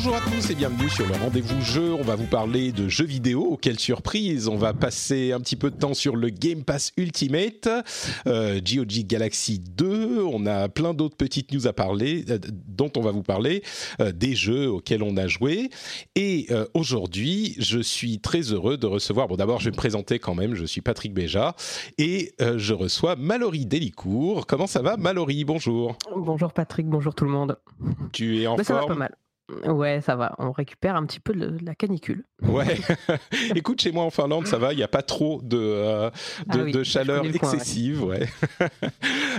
Bonjour à tous et bienvenue sur le rendez-vous jeu. On va vous parler de jeux vidéo. Quelle surprise On va passer un petit peu de temps sur le Game Pass Ultimate, euh, GOG Galaxy 2. On a plein d'autres petites news à parler, euh, dont on va vous parler, euh, des jeux auxquels on a joué. Et euh, aujourd'hui, je suis très heureux de recevoir. Bon, d'abord, je vais me présenter quand même. Je suis Patrick Béja et je reçois Mallory Delicourt. Comment ça va, Mallory? Bonjour. Bonjour Patrick, bonjour tout le monde. Tu es en Bah, ça va pas forme mal. Ouais, ça va. On récupère un petit peu de la canicule. Ouais. Écoute, chez moi en Finlande, ça va. Il n'y a pas trop de, euh, de, Ah oui, de chaleur le ouais. excessive. Ouais.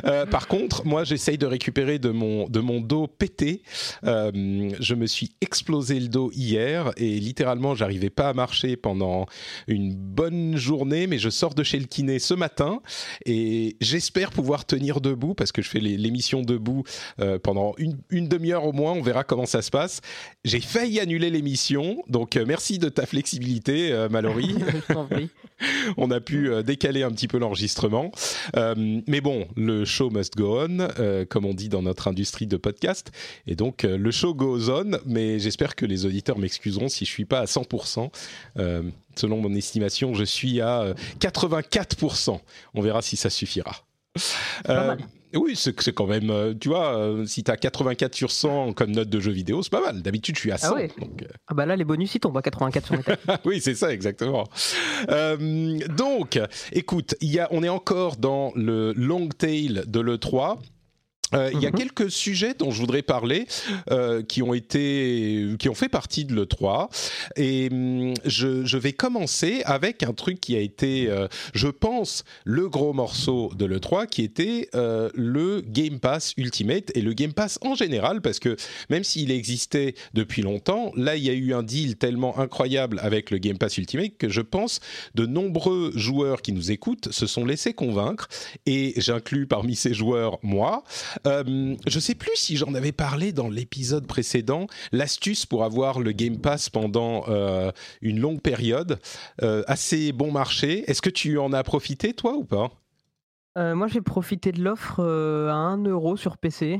Euh, par contre, moi, j'essaye de récupérer de mon, de mon dos pété. Euh, je me suis explosé le dos hier et littéralement, j'arrivais pas à marcher pendant une bonne journée. Mais je sors de chez le kiné ce matin et j'espère pouvoir tenir debout parce que je fais l'émission debout pendant une, une demi-heure au moins. On verra comment ça se passe. J'ai failli annuler l'émission, donc euh, merci de ta flexibilité, euh, Mallory. On a pu euh, décaler un petit peu l'enregistrement. Euh, mais bon, le show must go on, comme on dit dans notre industrie de podcast. Et donc, le show goes on, mais j'espère que les auditeurs m'excuseront si je suis pas à 100%. Euh, selon mon estimation, je suis à euh, 84%. On verra si ça suffira. pas mal. Oui, c'est quand même, euh, tu vois, euh, si tu as 84 sur 100 comme note de jeu vidéo, c'est pas mal. D'habitude, je suis à 100. Ah ouais. donc, euh, Ah bah là, les bonus, ils tombent à 84 sur mes têtes. oui, c'est ça, exactement. Euh, donc, écoute, y a, on est encore dans le long tail de l'E3. Euh, Il y a Mhm. quelques sujets dont je voudrais parler euh, qui ont été, qui ont fait partie de l'E3 et hum, je, je vais commencer avec un truc qui a été, euh, je pense, le gros morceau de l'E3 qui était euh, le Game Pass Ultimate et le Game Pass en général parce que même s'il existait depuis longtemps, là il y a eu un deal tellement incroyable avec le Game Pass Ultimate que je pense de nombreux joueurs qui nous écoutent se sont laissés convaincre et j'inclus parmi ces joueurs moi. Euh, je sais plus si j'en avais parlé dans l'épisode précédent, l'astuce pour avoir le Game Pass pendant euh, une longue période, euh, assez bon marché. Est-ce que tu en as profité toi ou pas? Moi, j'ai profité de l'offre à 1 euro sur PC.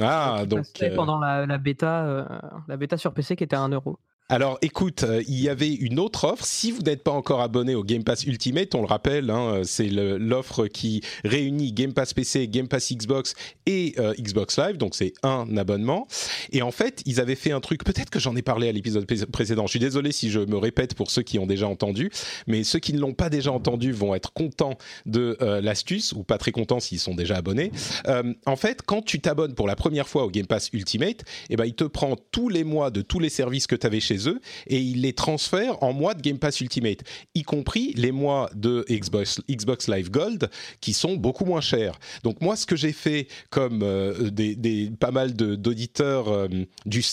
Ah donc. Pendant la, la bêta, la bêta sur PC qui était à 1 euro. Alors écoute, euh, il y avait une autre offre. Si vous n'êtes pas encore abonné au Game Pass Ultimate, on le rappelle, hein, c'est le- l'offre qui réunit Game Pass PC, Game Pass Xbox et euh, Xbox Live, donc c'est un abonnement. Et en fait, ils avaient fait un truc, peut-être que j'en ai parlé à l'épisode pré- précédent, je suis désolé si je me répète pour ceux qui ont déjà entendu, mais ceux qui ne l'ont pas déjà entendu vont être contents de euh, l'astuce, ou pas très contents s'ils sont déjà abonnés. Euh, en fait, quand tu t'abonnes pour la première fois au Game Pass Ultimate, eh ben, il te prend tous les mois de tous les services que tu avais chez eux et il les transfère en mois de Game Pass Ultimate, y compris les mois de Xbox, Xbox Live Gold qui sont beaucoup moins chers. Donc moi, ce que j'ai fait comme euh, des, pas mal d'auditeurs euh,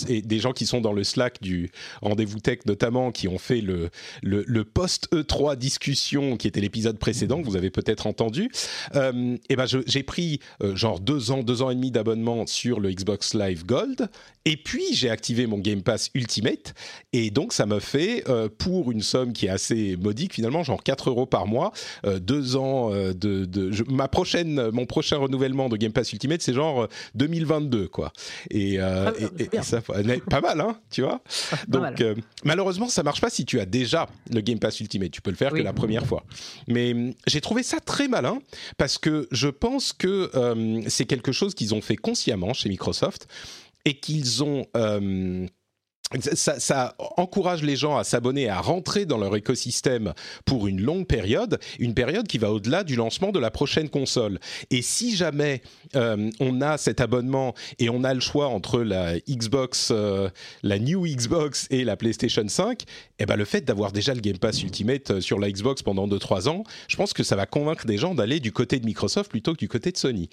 et des gens qui sont dans le Slack du rendez-vous tech notamment, qui ont fait le, le, le post E3 discussion qui était l'épisode précédent que vous avez peut-être entendu, euh, ben j'ai pris euh, genre deux ans, deux ans et demi d'abonnement sur le Xbox Live Gold, et puis j'ai activé mon Game Pass Ultimate, et donc ça me fait euh, pour une somme qui est assez modique finalement, genre 4 euros par mois, euh, deux ans euh, de, de je- ma prochaine, mon prochain renouvellement de Game Pass Ultimate, c'est genre euh, 2022 quoi. Et, Ah, et- ça, pas mal hein, tu vois. Ah, Donc mal. malheureusement, ça marche pas si tu as déjà le Game Pass Ultimate. Tu peux le faire que la première fois. Mais hum, j'ai trouvé ça très malin parce que je pense que euh, c'est quelque chose qu'ils ont fait consciemment chez Microsoft et qu'ils ont euh, ça, ça, encourage les gens à s'abonner, à rentrer dans leur écosystème pour une longue période, une période qui va au-delà du lancement de la prochaine console. Et si jamais euh, on a cet abonnement et on a le choix entre la Xbox, euh, la New Xbox et la PlayStation 5, eh ben le fait d'avoir déjà le Game Pass Ultimate euh, sur la Xbox pendant 2-3 ans, je pense que ça va convaincre des gens d'aller du côté de Microsoft plutôt que du côté de Sony.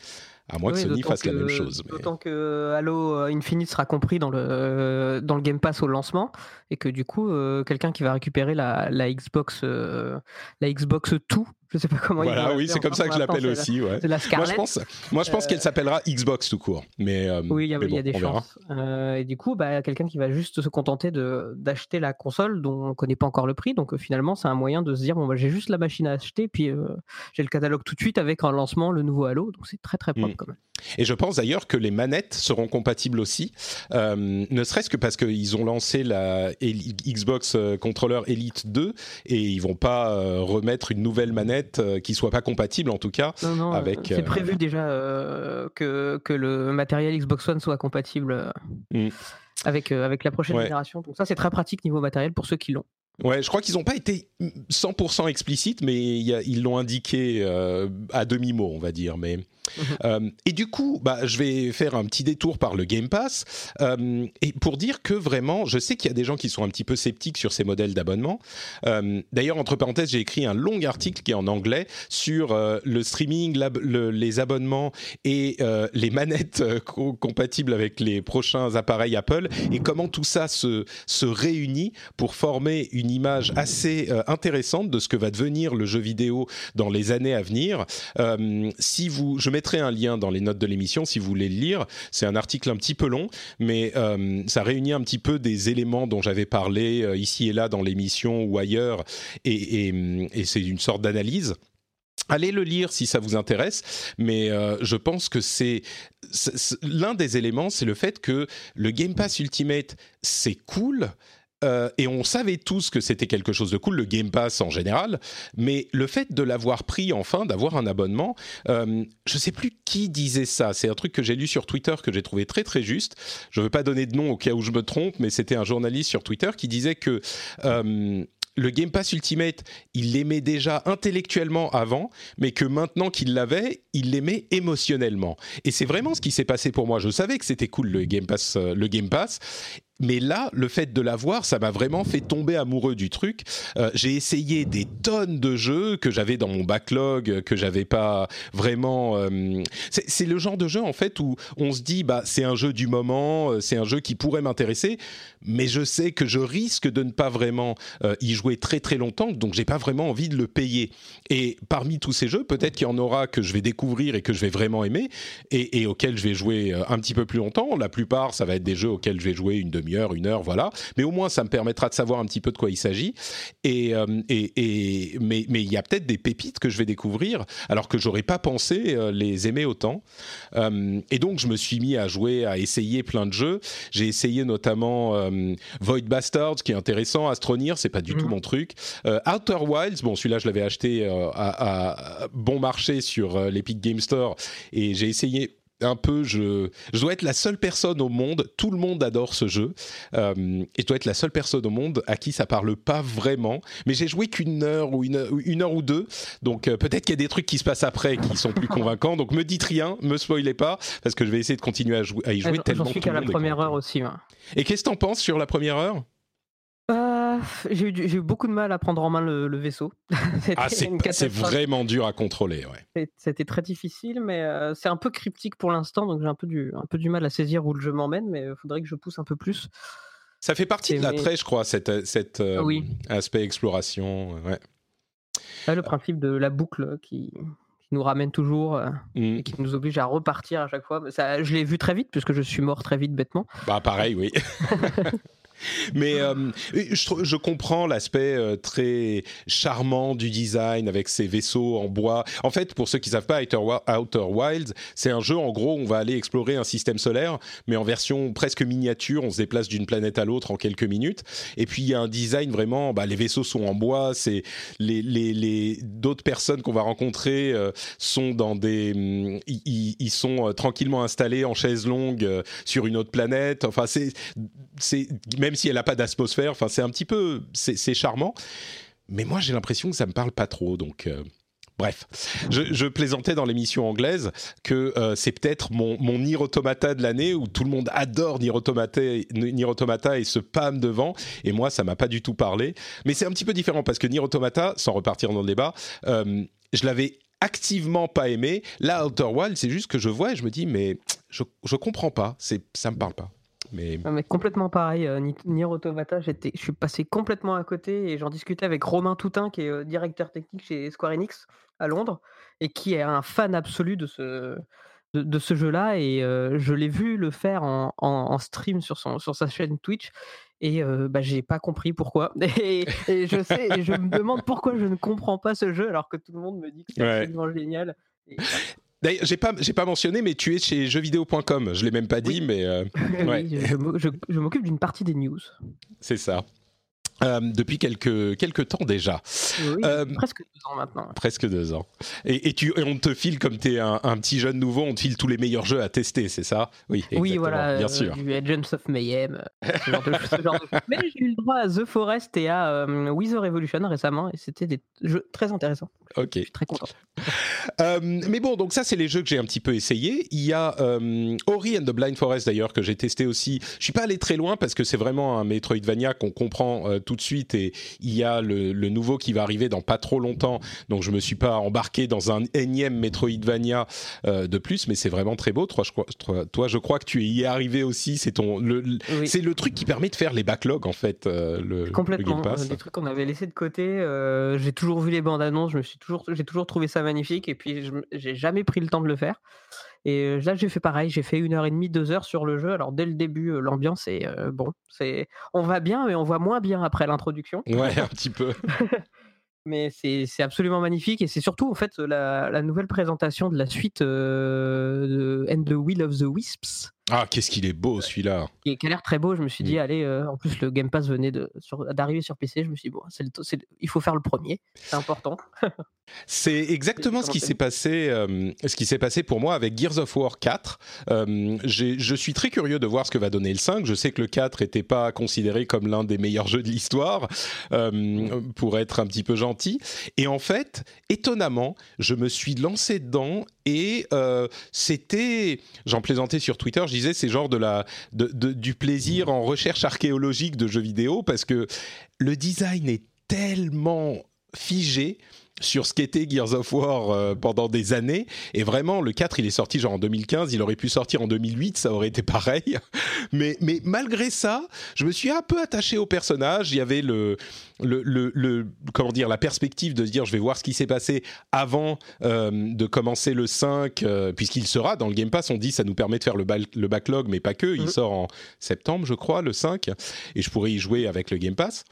À moins que Sony fasse la même chose. Mais... D'autant que Halo Infinite sera compris dans le, dans le Game Pass au lancement et que du coup, euh, quelqu'un qui va récupérer la, la Xbox, euh, la Xbox 2 je sais pas comment voilà, oui, c'est comme ça que je l'appelle aussi. Ouais. La moi, je pense, moi, je pense qu'elle s'appellera Xbox tout court. Mais, euh, oui, il y, a des chances. et du coup, bah, quelqu'un qui va juste se contenter d'acheter la console dont on ne connaît pas encore le prix. Donc finalement, c'est un moyen de se dire bon, bah, j'ai juste la machine à acheter, puis j'ai le catalogue tout de suite avec un lancement, le nouveau Halo. Donc c'est très très propre mm. quand même. Et je pense d'ailleurs que les manettes seront compatibles aussi, ne serait-ce que parce qu'ils ont lancé la Xbox Controller Elite 2 et ils vont pas remettre une nouvelle manette euh, qui soit pas compatible en tout cas avec. C'est euh, prévu déjà euh, que, que le matériel Xbox One soit compatible mm. avec, avec la prochaine génération. Donc ça c'est très pratique niveau matériel pour ceux qui l'ont. Ouais, je crois qu'ils n'ont pas été 100% explicites, mais ils l'ont indiqué à demi-mot, on va dire. Mais. Euh, et du coup, bah, je vais faire un petit détour par le Game Pass euh, et pour dire que vraiment, je sais qu'il y a des gens qui sont un petit peu sceptiques sur ces modèles d'abonnement. Euh, d'ailleurs, entre parenthèses, j'ai écrit un long article qui est en anglais sur le streaming, les abonnements et les manettes compatibles avec les prochains appareils Apple et comment tout ça se, se réunit pour former une image assez intéressante de ce que va devenir le jeu vidéo dans les années à venir. si vous, mettrai un lien dans les notes de l'émission si vous voulez le lire. C'est un article un petit peu long, mais euh, ça réunit un petit peu des éléments dont j'avais parlé euh, ici et là dans l'émission ou ailleurs, et, c'est une sorte d'analyse. Allez le lire si ça vous intéresse, mais euh, je pense que c'est l'un des éléments, c'est le fait que le Game Pass Ultimate, c'est cool, euh, et on savait tous que c'était quelque chose de cool, le Game Pass en général, mais le fait de l'avoir pris enfin, d'avoir un abonnement, euh, je sais plus qui disait ça, c'est un truc que j'ai lu sur Twitter que j'ai trouvé très très juste, je ne veux pas donner de nom au cas où je me trompe, mais c'était un journaliste sur Twitter qui disait que... Euh, le Game Pass Ultimate, il l'aimait déjà intellectuellement avant, mais que maintenant qu'il l'avait, il l'aimait émotionnellement. Et c'est vraiment ce qui s'est passé pour moi. Je savais que c'était cool le Game Pass, mais là, le fait de l'avoir, ça m'a vraiment fait tomber amoureux du truc. Euh, j'ai essayé des tonnes de jeux que j'avais dans mon backlog, que j'avais pas vraiment. Euh, c'est le genre de jeu en fait où on se dit bah c'est un jeu du moment, euh, c'est un jeu qui pourrait m'intéresser, mais je sais que je risque de ne pas vraiment y jouer très très longtemps, donc j'ai pas vraiment envie de le payer. Et parmi tous ces jeux, peut-être qu'il y en aura que je vais découvrir et que je vais vraiment aimer et, et auxquels je vais jouer un petit peu plus longtemps. La plupart, ça va être des jeux auxquels je vais jouer une demi heure une heure, voilà. Mais au moins, ça me permettra de savoir un petit peu de quoi il s'agit. Et, euh, et, mais il y a peut-être des pépites que je vais découvrir, alors que j'aurais pas pensé euh, les aimer autant. Euh, et donc, je me suis mis à jouer, à essayer plein de jeux. J'ai essayé notamment Void Bastards, qui est intéressant, Astroneer, c'est pas du tout mhm. mon truc. Outer Wilds, bon, celui-là, je l'avais acheté à, bon marché sur l'Epic Game Store, et j'ai essayé un peu, je, je, dois être la seule personne au monde, tout le monde adore ce jeu, euh, et je dois être la seule personne au monde à qui ça parle pas vraiment, mais j'ai joué qu'une heure ou une, une, heure ou deux, donc euh, peut-être qu'il y a des trucs qui se passent après qui sont plus convaincants, donc me dites rien, me spoilez pas, parce que je vais essayer de continuer à, jouer, à y jouer tellement J'en suis qu'à la première heure aussi. Et qu'est-ce que t'en penses sur la première heure? Euh, j'ai eu, beaucoup de mal à prendre en main le, vaisseau. ah, c'est vraiment dur à contrôler, ouais. C'était très difficile, mais euh, c'est un peu cryptique pour l'instant, donc j'ai un, peu du, un peu du mal à saisir où le jeu m'emmène, mais il faudrait que je pousse un peu plus. Ça fait partie de l'attrait, je crois, cet, euh, aspect exploration. Ouais. le principe de la boucle qui, nous ramène toujours mmh. et qui nous oblige à repartir à chaque fois. Ça, je l'ai vu très vite puisque je suis mort très vite bêtement. Bah pareil, oui. Mais euh, je, comprends l'aspect euh, très charmant du design avec ces vaisseaux en bois. En fait, pour ceux qui savent pas, Outer, Outer Wilds, c'est un jeu en gros où on va aller explorer un système solaire, mais en version presque miniature. On se déplace d'une planète à l'autre en quelques minutes. Et puis il y a un design vraiment. Bah, les vaisseaux sont en bois. C'est les, les, les d'autres personnes qu'on va rencontrer euh, sont dans des. Mm, ils, sont tranquillement installés en chaise longue sur une autre planète. Enfin, c'est si elle n'a pas d'atmosphère. Enfin, c'est un petit peu, c'est charmant. Mais moi, j'ai l'impression que ça me parle pas trop, donc. Bref, je, plaisantais dans l'émission anglaise que euh, c'est peut-être mon, mon Nier Automata de l'année où tout le monde adore Nier Automata et se pâme devant. Et moi, ça m'a pas du tout parlé. Mais c'est un petit peu différent parce que Nier Automata, sans repartir dans le débat, euh, je l'avais activement pas aimé. Là, Outer Wild, c'est juste que je vois et je me dis, mais je, je comprends pas, c'est, ça me parle pas. Mais... mais... complètement pareil, euh, Nier Automata, je suis passé complètement à côté et j'en discutais avec Romain Toutin, qui est directeur technique chez Square Enix à Londres et qui est un fan absolu de ce, de, ce jeu-là. Et je l'ai vu le faire en, stream sur, son, sur sa chaîne Twitch. Et bah, j'ai pas compris pourquoi. Et, je sais, je me demande pourquoi je ne comprends pas ce jeu alors que tout le monde me dit que c'est absolument génial. J'ai pas, j'ai pas mentionné, mais tu es chez jeuxvideo.com. Je l'ai même pas dit, mais ouais. je m'occupe d'une partie des news. C'est ça. Euh, depuis quelques, quelques temps déjà. Oui, euh, presque deux ans maintenant. Presque deux ans. Et, et, tu, et on te file, comme tu es un, un, petit jeune nouveau, on te file tous les meilleurs jeux à tester, c'est ça? Oui, oui voilà, bien euh, sûr. Du Agents of Mayhem, ce genre de, ce genre de... Mais j'ai eu le droit à The Forest et à the Revolution récemment, et c'était des jeux très intéressants. Ok. Je suis très content. mais bon, donc ça, c'est les jeux que j'ai un petit peu essayé. Il y a Ori and the Blind Forest d'ailleurs, que j'ai testé aussi. Je suis pas allé très loin parce que c'est vraiment un Metroidvania qu'on comprend tout de suite et il y a le, nouveau qui va arriver dans pas trop longtemps. Donc je me suis pas embarqué dans un énième Metroidvania euh, de plus, mais c'est vraiment très beau. Toi je, crois, toi, je crois que tu y es arrivé aussi. C'est ton, le, c'est le truc qui permet de faire les backlogs en fait. Euh, le, Complètement. Le des trucs qu'on avait laissé de côté. Euh, j'ai toujours vu les bandes annonces. Je me suis toujours, j'ai toujours trouvé ça magnifique et puis j'ai jamais pris le temps de le faire. Et là, j'ai fait pareil. J'ai fait une heure et demie, deux heures sur le jeu. Alors dès le début, l'ambiance est bon. C'est, on va bien, mais on voit moins bien après l'introduction. Ouais, un petit peu. mais c'est absolument magnifique et c'est surtout en fait la, nouvelle présentation de la suite de And the Will of the Wisps ah, qu'est-ce qu'il est beau celui-là Qui a l'air très beau. Je me suis dit, mm. allez, euh, en plus le Game Pass venait d'arriver sur, PC. Je me suis dit, bon, il faut faire le premier, c'est important. c'est exactement ce qui s'est passé, euh, ce qui s'est passé pour moi avec Gears of War 4. Euh, je suis très curieux de voir ce que va donner le 5. Je sais que le 4 n'était pas considéré comme l'un des meilleurs jeux de l'histoire, pour être un petit peu gentil. Et en fait, étonnamment, je me suis lancé dedans et c'était, j'en plaisantais sur Twitter, disais, c'est genre de la, du plaisir en recherche archéologique de jeux vidéo parce que le design est tellement figé sur ce qu'était Gears of War euh, pendant des années. Et vraiment, le 4, il est sorti genre en 2015, il aurait pu sortir en 2008, ça aurait été pareil. mais, mais malgré ça, je me suis un peu attaché au personnage. Il y avait le, le, le, comment dire, la perspective de se dire, je vais voir ce qui s'est passé avant euh, de commencer le 5, euh, puisqu'il sera dans le Game Pass. On dit, ça nous permet de faire le, le backlog, mais pas que. Il mmh. sort en septembre, je crois, le 5. Et je pourrais y jouer avec le Game Pass.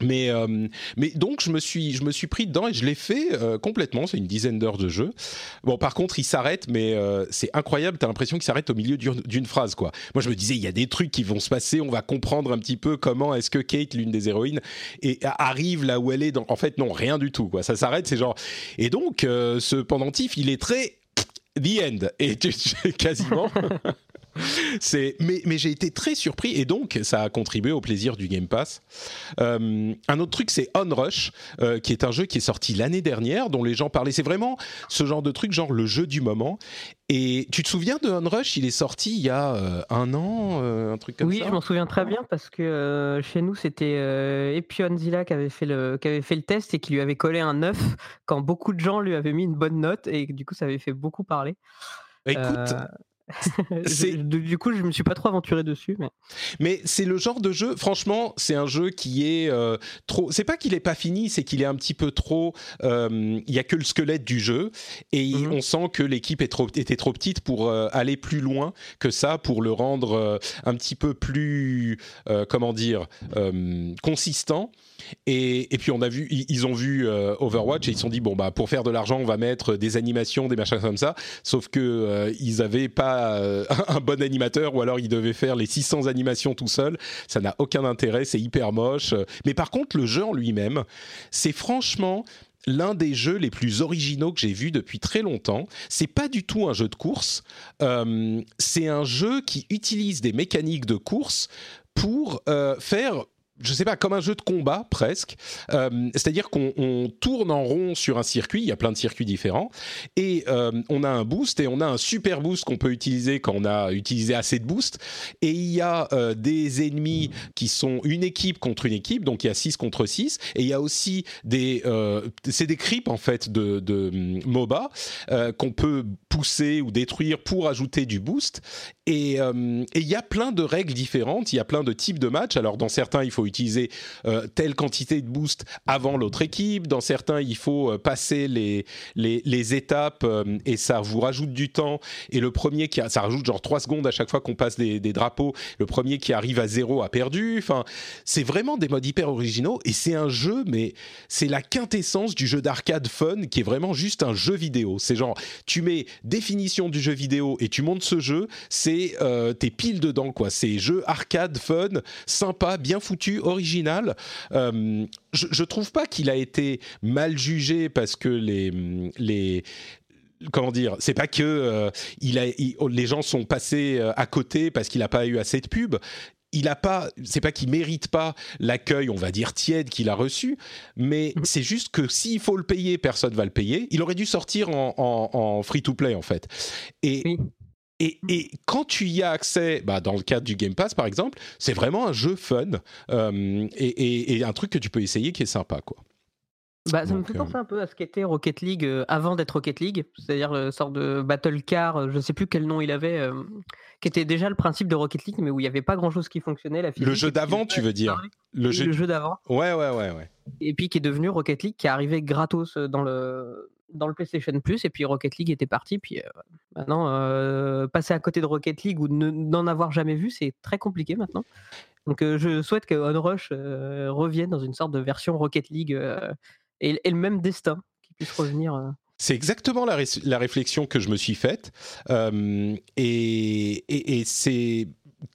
Mais, euh, mais donc je me suis je me suis pris dedans et je l'ai fait euh, complètement. C'est une dizaine d'heures de jeu. Bon, par contre, il s'arrête, mais euh, c'est incroyable. T'as l'impression qu'il s'arrête au milieu d'une phrase, quoi. Moi, je me disais, il y a des trucs qui vont se passer. On va comprendre un petit peu comment est-ce que Kate, l'une des héroïnes, et arrive là où elle est. Dans... En fait, non, rien du tout, quoi. Ça s'arrête. C'est genre. Et donc, ce pendentif, il est très the end. Et tu, quasiment. c'est, mais, mais j'ai été très surpris et donc ça a contribué au plaisir du Game Pass. Euh, un autre truc, c'est Onrush, euh, qui est un jeu qui est sorti l'année dernière, dont les gens parlaient. C'est vraiment ce genre de truc, genre le jeu du moment. Et tu te souviens de Onrush? Il est sorti il y a euh, un an, un truc comme ça? Oui, je m'en souviens très bien parce que chez nous c'était Epionzilla qui avait fait le qui avait fait le test et qui lui avait collé un 9 quand beaucoup de gens lui avaient mis une bonne note et du coup ça avait fait beaucoup parler. Écoute, du coup, je me suis pas trop aventuré dessus, mais. Mais c'est le genre de jeu. Franchement, c'est un jeu qui est euh, trop. C'est pas qu'il est pas fini, c'est qu'il est un petit peu trop. Euh, il y a que le squelette du jeu et mhm. on sent que l'équipe trop, était trop petite pour euh, aller plus loin que ça, pour le rendre un petit peu plus, comment dire, consistant. Et, puis on a vu, ils ont vu Overwatch et ils se sont dit bon bah pour faire de l'argent, on va mettre des animations, des machins comme ça. Sauf que ils avaient pas euh, un bon animateur ou alors il devait faire les 600 animations tout seul. Ça n'a aucun intérêt, c'est hyper moche. Mais par contre, le jeu en lui-même, c'est franchement l'un des jeux les plus originaux que j'ai vu depuis très longtemps. C'est pas du tout un jeu de course. Euh, c'est un jeu qui utilise des mécaniques de course pour faire je sais pas, comme un jeu de combat presque. Euh, c'est-à-dire qu'on tourne en rond sur un circuit, il y a plein de circuits différents, et euh, on a un boost, et on a un super boost qu'on peut utiliser quand on a utilisé assez de boost. Et il y a euh, des ennemis qui sont une équipe contre une équipe, donc il y a 6 contre 6, et il y a aussi des... c'est des creeps en fait de, de MOBA qu'on peut pousser ou détruire pour ajouter du boost. Et il y a plein de règles différentes, il y a plein de types de matchs. Alors dans certains, il faut utiliser euh, telle quantité de boost avant l'autre équipe. Dans certains, il faut euh, passer les, les, étapes euh, et ça vous rajoute du temps. Et le premier qui a, ça rajoute genre 3 secondes à chaque fois qu'on passe des, drapeaux. Le premier qui arrive à zéro a perdu. Enfin, c'est vraiment des modes hyper originaux et c'est un jeu, mais c'est la quintessence du jeu d'arcade fun qui est vraiment juste un jeu vidéo. C'est genre, tu mets définition du jeu vidéo et tu montes ce jeu, c'est t'es pile dedans quoi. C'est jeu arcade fun, sympa, bien foutu, original. Euh, je, je trouve pas qu'il a été mal jugé parce que les les comment dire, c'est pas que euh, il a, les gens sont passés euh, à côté parce qu'il n'a pas eu assez de pub. Il a pas, c'est pas qu'il mérite pas l'accueil, on va dire tiède qu'il a reçu, mais mhm. c'est juste que s'il faut le payer, personne va le payer. Il aurait dû sortir en, en, free to play en fait. Et et, quand tu y as accès, bah, dans le cadre du Game Pass par exemple, c'est vraiment un jeu fun euh, et, un truc que tu peux essayer qui est sympa. quoi. Bah, ça me fait penser euh, un peu à ce qu'était Rocket League euh, avant d'être Rocket League, c'est-à-dire une sorte de Battle Car, je ne sais plus quel nom il avait, qui était déjà le principe de Rocket League, mais où il n'y avait pas grand-chose qui fonctionnait. La le jeu d'avant, tu veux dire Le jeu, le jeu d'avant. Ouais, ouais, ouais, ouais. Et puis qui est devenu Rocket League, qui est arrivé gratos dans le dans le PlayStation Plus et puis Rocket League était parti. Puis euh, maintenant, euh, passer à côté de Rocket League ou n'en avoir jamais vu, c'est très compliqué maintenant. Donc euh, je souhaite que Onrush revienne dans une sorte de version Rocket League et, le même destin qui puisse revenir. C'est exactement la, la, réflexion que je me suis faite. et, et, et c'est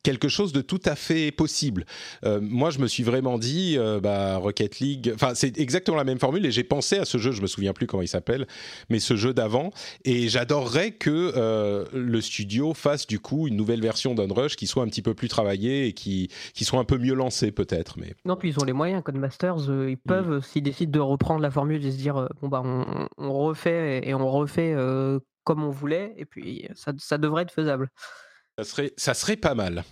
quelque chose de tout à fait possible. Euh, moi, je me suis vraiment dit, euh, bah, Rocket League, enfin, c'est exactement la même formule et j'ai pensé à ce jeu, je me souviens plus comment il s'appelle, mais ce jeu d'avant, et j'adorerais que euh, le studio fasse du coup une nouvelle version d'Unrush qui soit un petit peu plus travaillée et qui, qui soit un peu mieux lancée peut-être. Mais... Non, puis ils ont les moyens, Codemasters, ils mm. peuvent, s'ils décident de reprendre la formule et se dire, bon, bah, on, on refait et on refait comme on voulait, et puis ça, ça devrait être faisable. Ça serait, pas mal.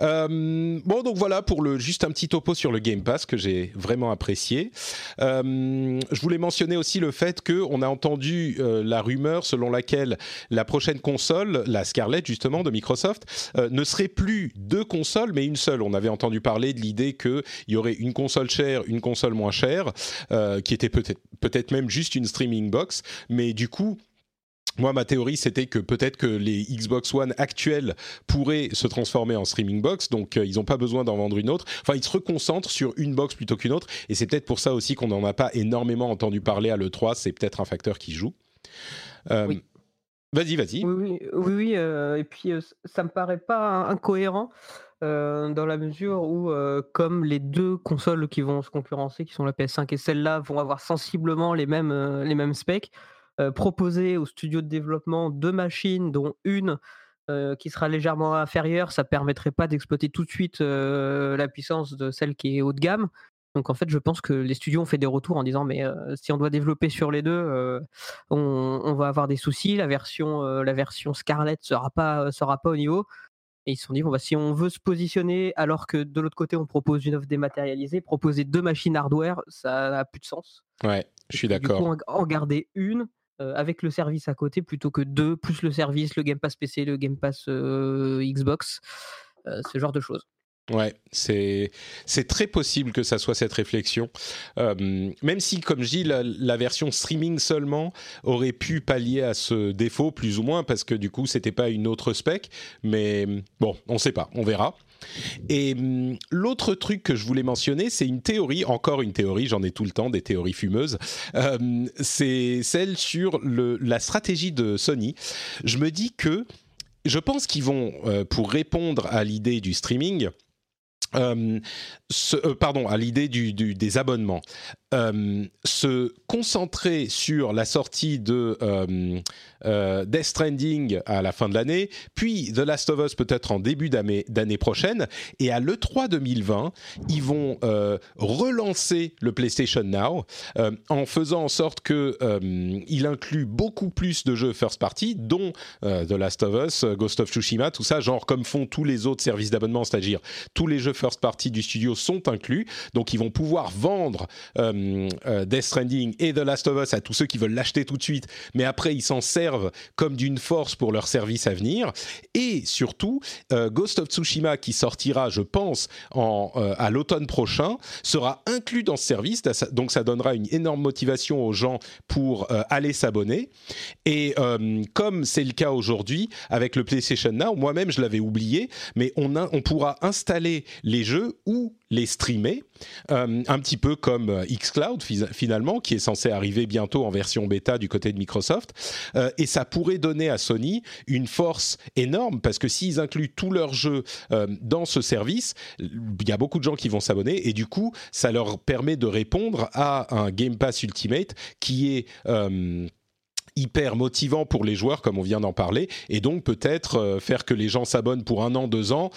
Euh, bon, donc voilà pour le juste un petit topo sur le Game Pass que j'ai vraiment apprécié. Euh, je voulais mentionner aussi le fait que on a entendu euh, la rumeur selon laquelle la prochaine console, la Scarlett justement de Microsoft, ne serait plus deux consoles mais une seule. On avait entendu parler de l'idée qu'il y aurait une console chère, une console moins chère, qui était peut-être peut-être même juste une streaming box, mais du coup moi, ma théorie, c'était que peut-être que les Xbox One actuels pourraient se transformer en streaming box, donc euh, ils n'ont pas besoin d'en vendre une autre. Enfin, ils se reconcentrent sur une box plutôt qu'une autre, et c'est peut-être pour ça aussi qu'on n'en a pas énormément entendu parler à l'E3, c'est peut-être un facteur qui joue. Euh, oui. Vas-y, vas-y. Oui, oui, oui euh, et puis ça me paraît pas incohérent. dans la mesure où, comme les deux consoles qui vont se concurrencer, qui sont la PS5 et celle-là, vont avoir sensiblement les mêmes, les mêmes specs, proposer au studio de développement deux machines, dont une euh, qui sera légèrement inférieure, ça permettrait pas d'exploiter tout de suite euh, la puissance de celle qui est haut de gamme. Donc en fait, je pense que les studios ont fait des retours en disant mais si on doit développer sur les deux, on, va avoir des soucis. La version, la version Scarlett sera pas sera pas au niveau. Et ils se sont dit bon bah si on veut se positionner alors que de l'autre côté on propose une offre dématérialisée, proposer deux machines hardware, ça n'a plus de sens. Ouais, je suis d'accord. En garder une euh, avec le service à côté plutôt que deux, plus le service, le Game Pass PC, le Game Pass euh, Xbox, euh, ce genre de choses. Ouais, c'est c'est très possible que ça soit cette réflexion, même si, comme je dis, la, version streaming seulement aurait pu pallier à ce défaut plus ou moins parce que du coup c'était pas une autre spec, mais bon, on sait pas, on verra. Et hum, l'autre truc que je voulais mentionner, c'est une théorie, encore une théorie, j'en ai tout le temps des théories fumeuses, euh, c'est celle sur la stratégie de Sony. Je me dis que je pense qu'ils vont, euh, pour répondre à l'idée du streaming, euh, pardon, à l'idée des abonnements. Se concentrer sur la sortie de Death Stranding à la fin de l'année, puis The Last of Us peut-être en début d'année prochaine, et à l'E3 2020, ils vont relancer le PlayStation Now en faisant en sorte que il inclut beaucoup plus de jeux first party, dont The Last of Us, Ghost of Tsushima, tout ça, genre comme font tous les autres services d'abonnement, c'est-à-dire tous les jeux first party du studio sont inclus, donc ils vont pouvoir vendre euh, euh, Death Stranding et The Last of Us à tous ceux qui veulent l'acheter tout de suite, mais après ils s'en servent comme d'une force pour leur service à venir, et surtout euh, Ghost of Tsushima qui sortira, je pense, en, à l'automne prochain, sera inclus dans ce service, donc ça donnera une énorme motivation aux gens pour aller s'abonner, et comme c'est le cas aujourd'hui avec le PlayStation Now, moi-même je l'avais oublié, mais on, on pourra installer les jeux ou les streamer, euh, un petit peu comme euh, xCloud finalement, qui est censé arriver bientôt en version bêta du côté de Microsoft. Euh, et ça pourrait donner à Sony une force énorme, parce que s'ils incluent tous leurs jeux dans ce service, il y a beaucoup de gens qui vont s'abonner, et du coup, ça leur permet de répondre à un Game Pass Ultimate qui est hyper motivant pour les joueurs, comme on vient d'en parler, et donc peut-être faire que les gens s'abonnent pour un an, deux ans,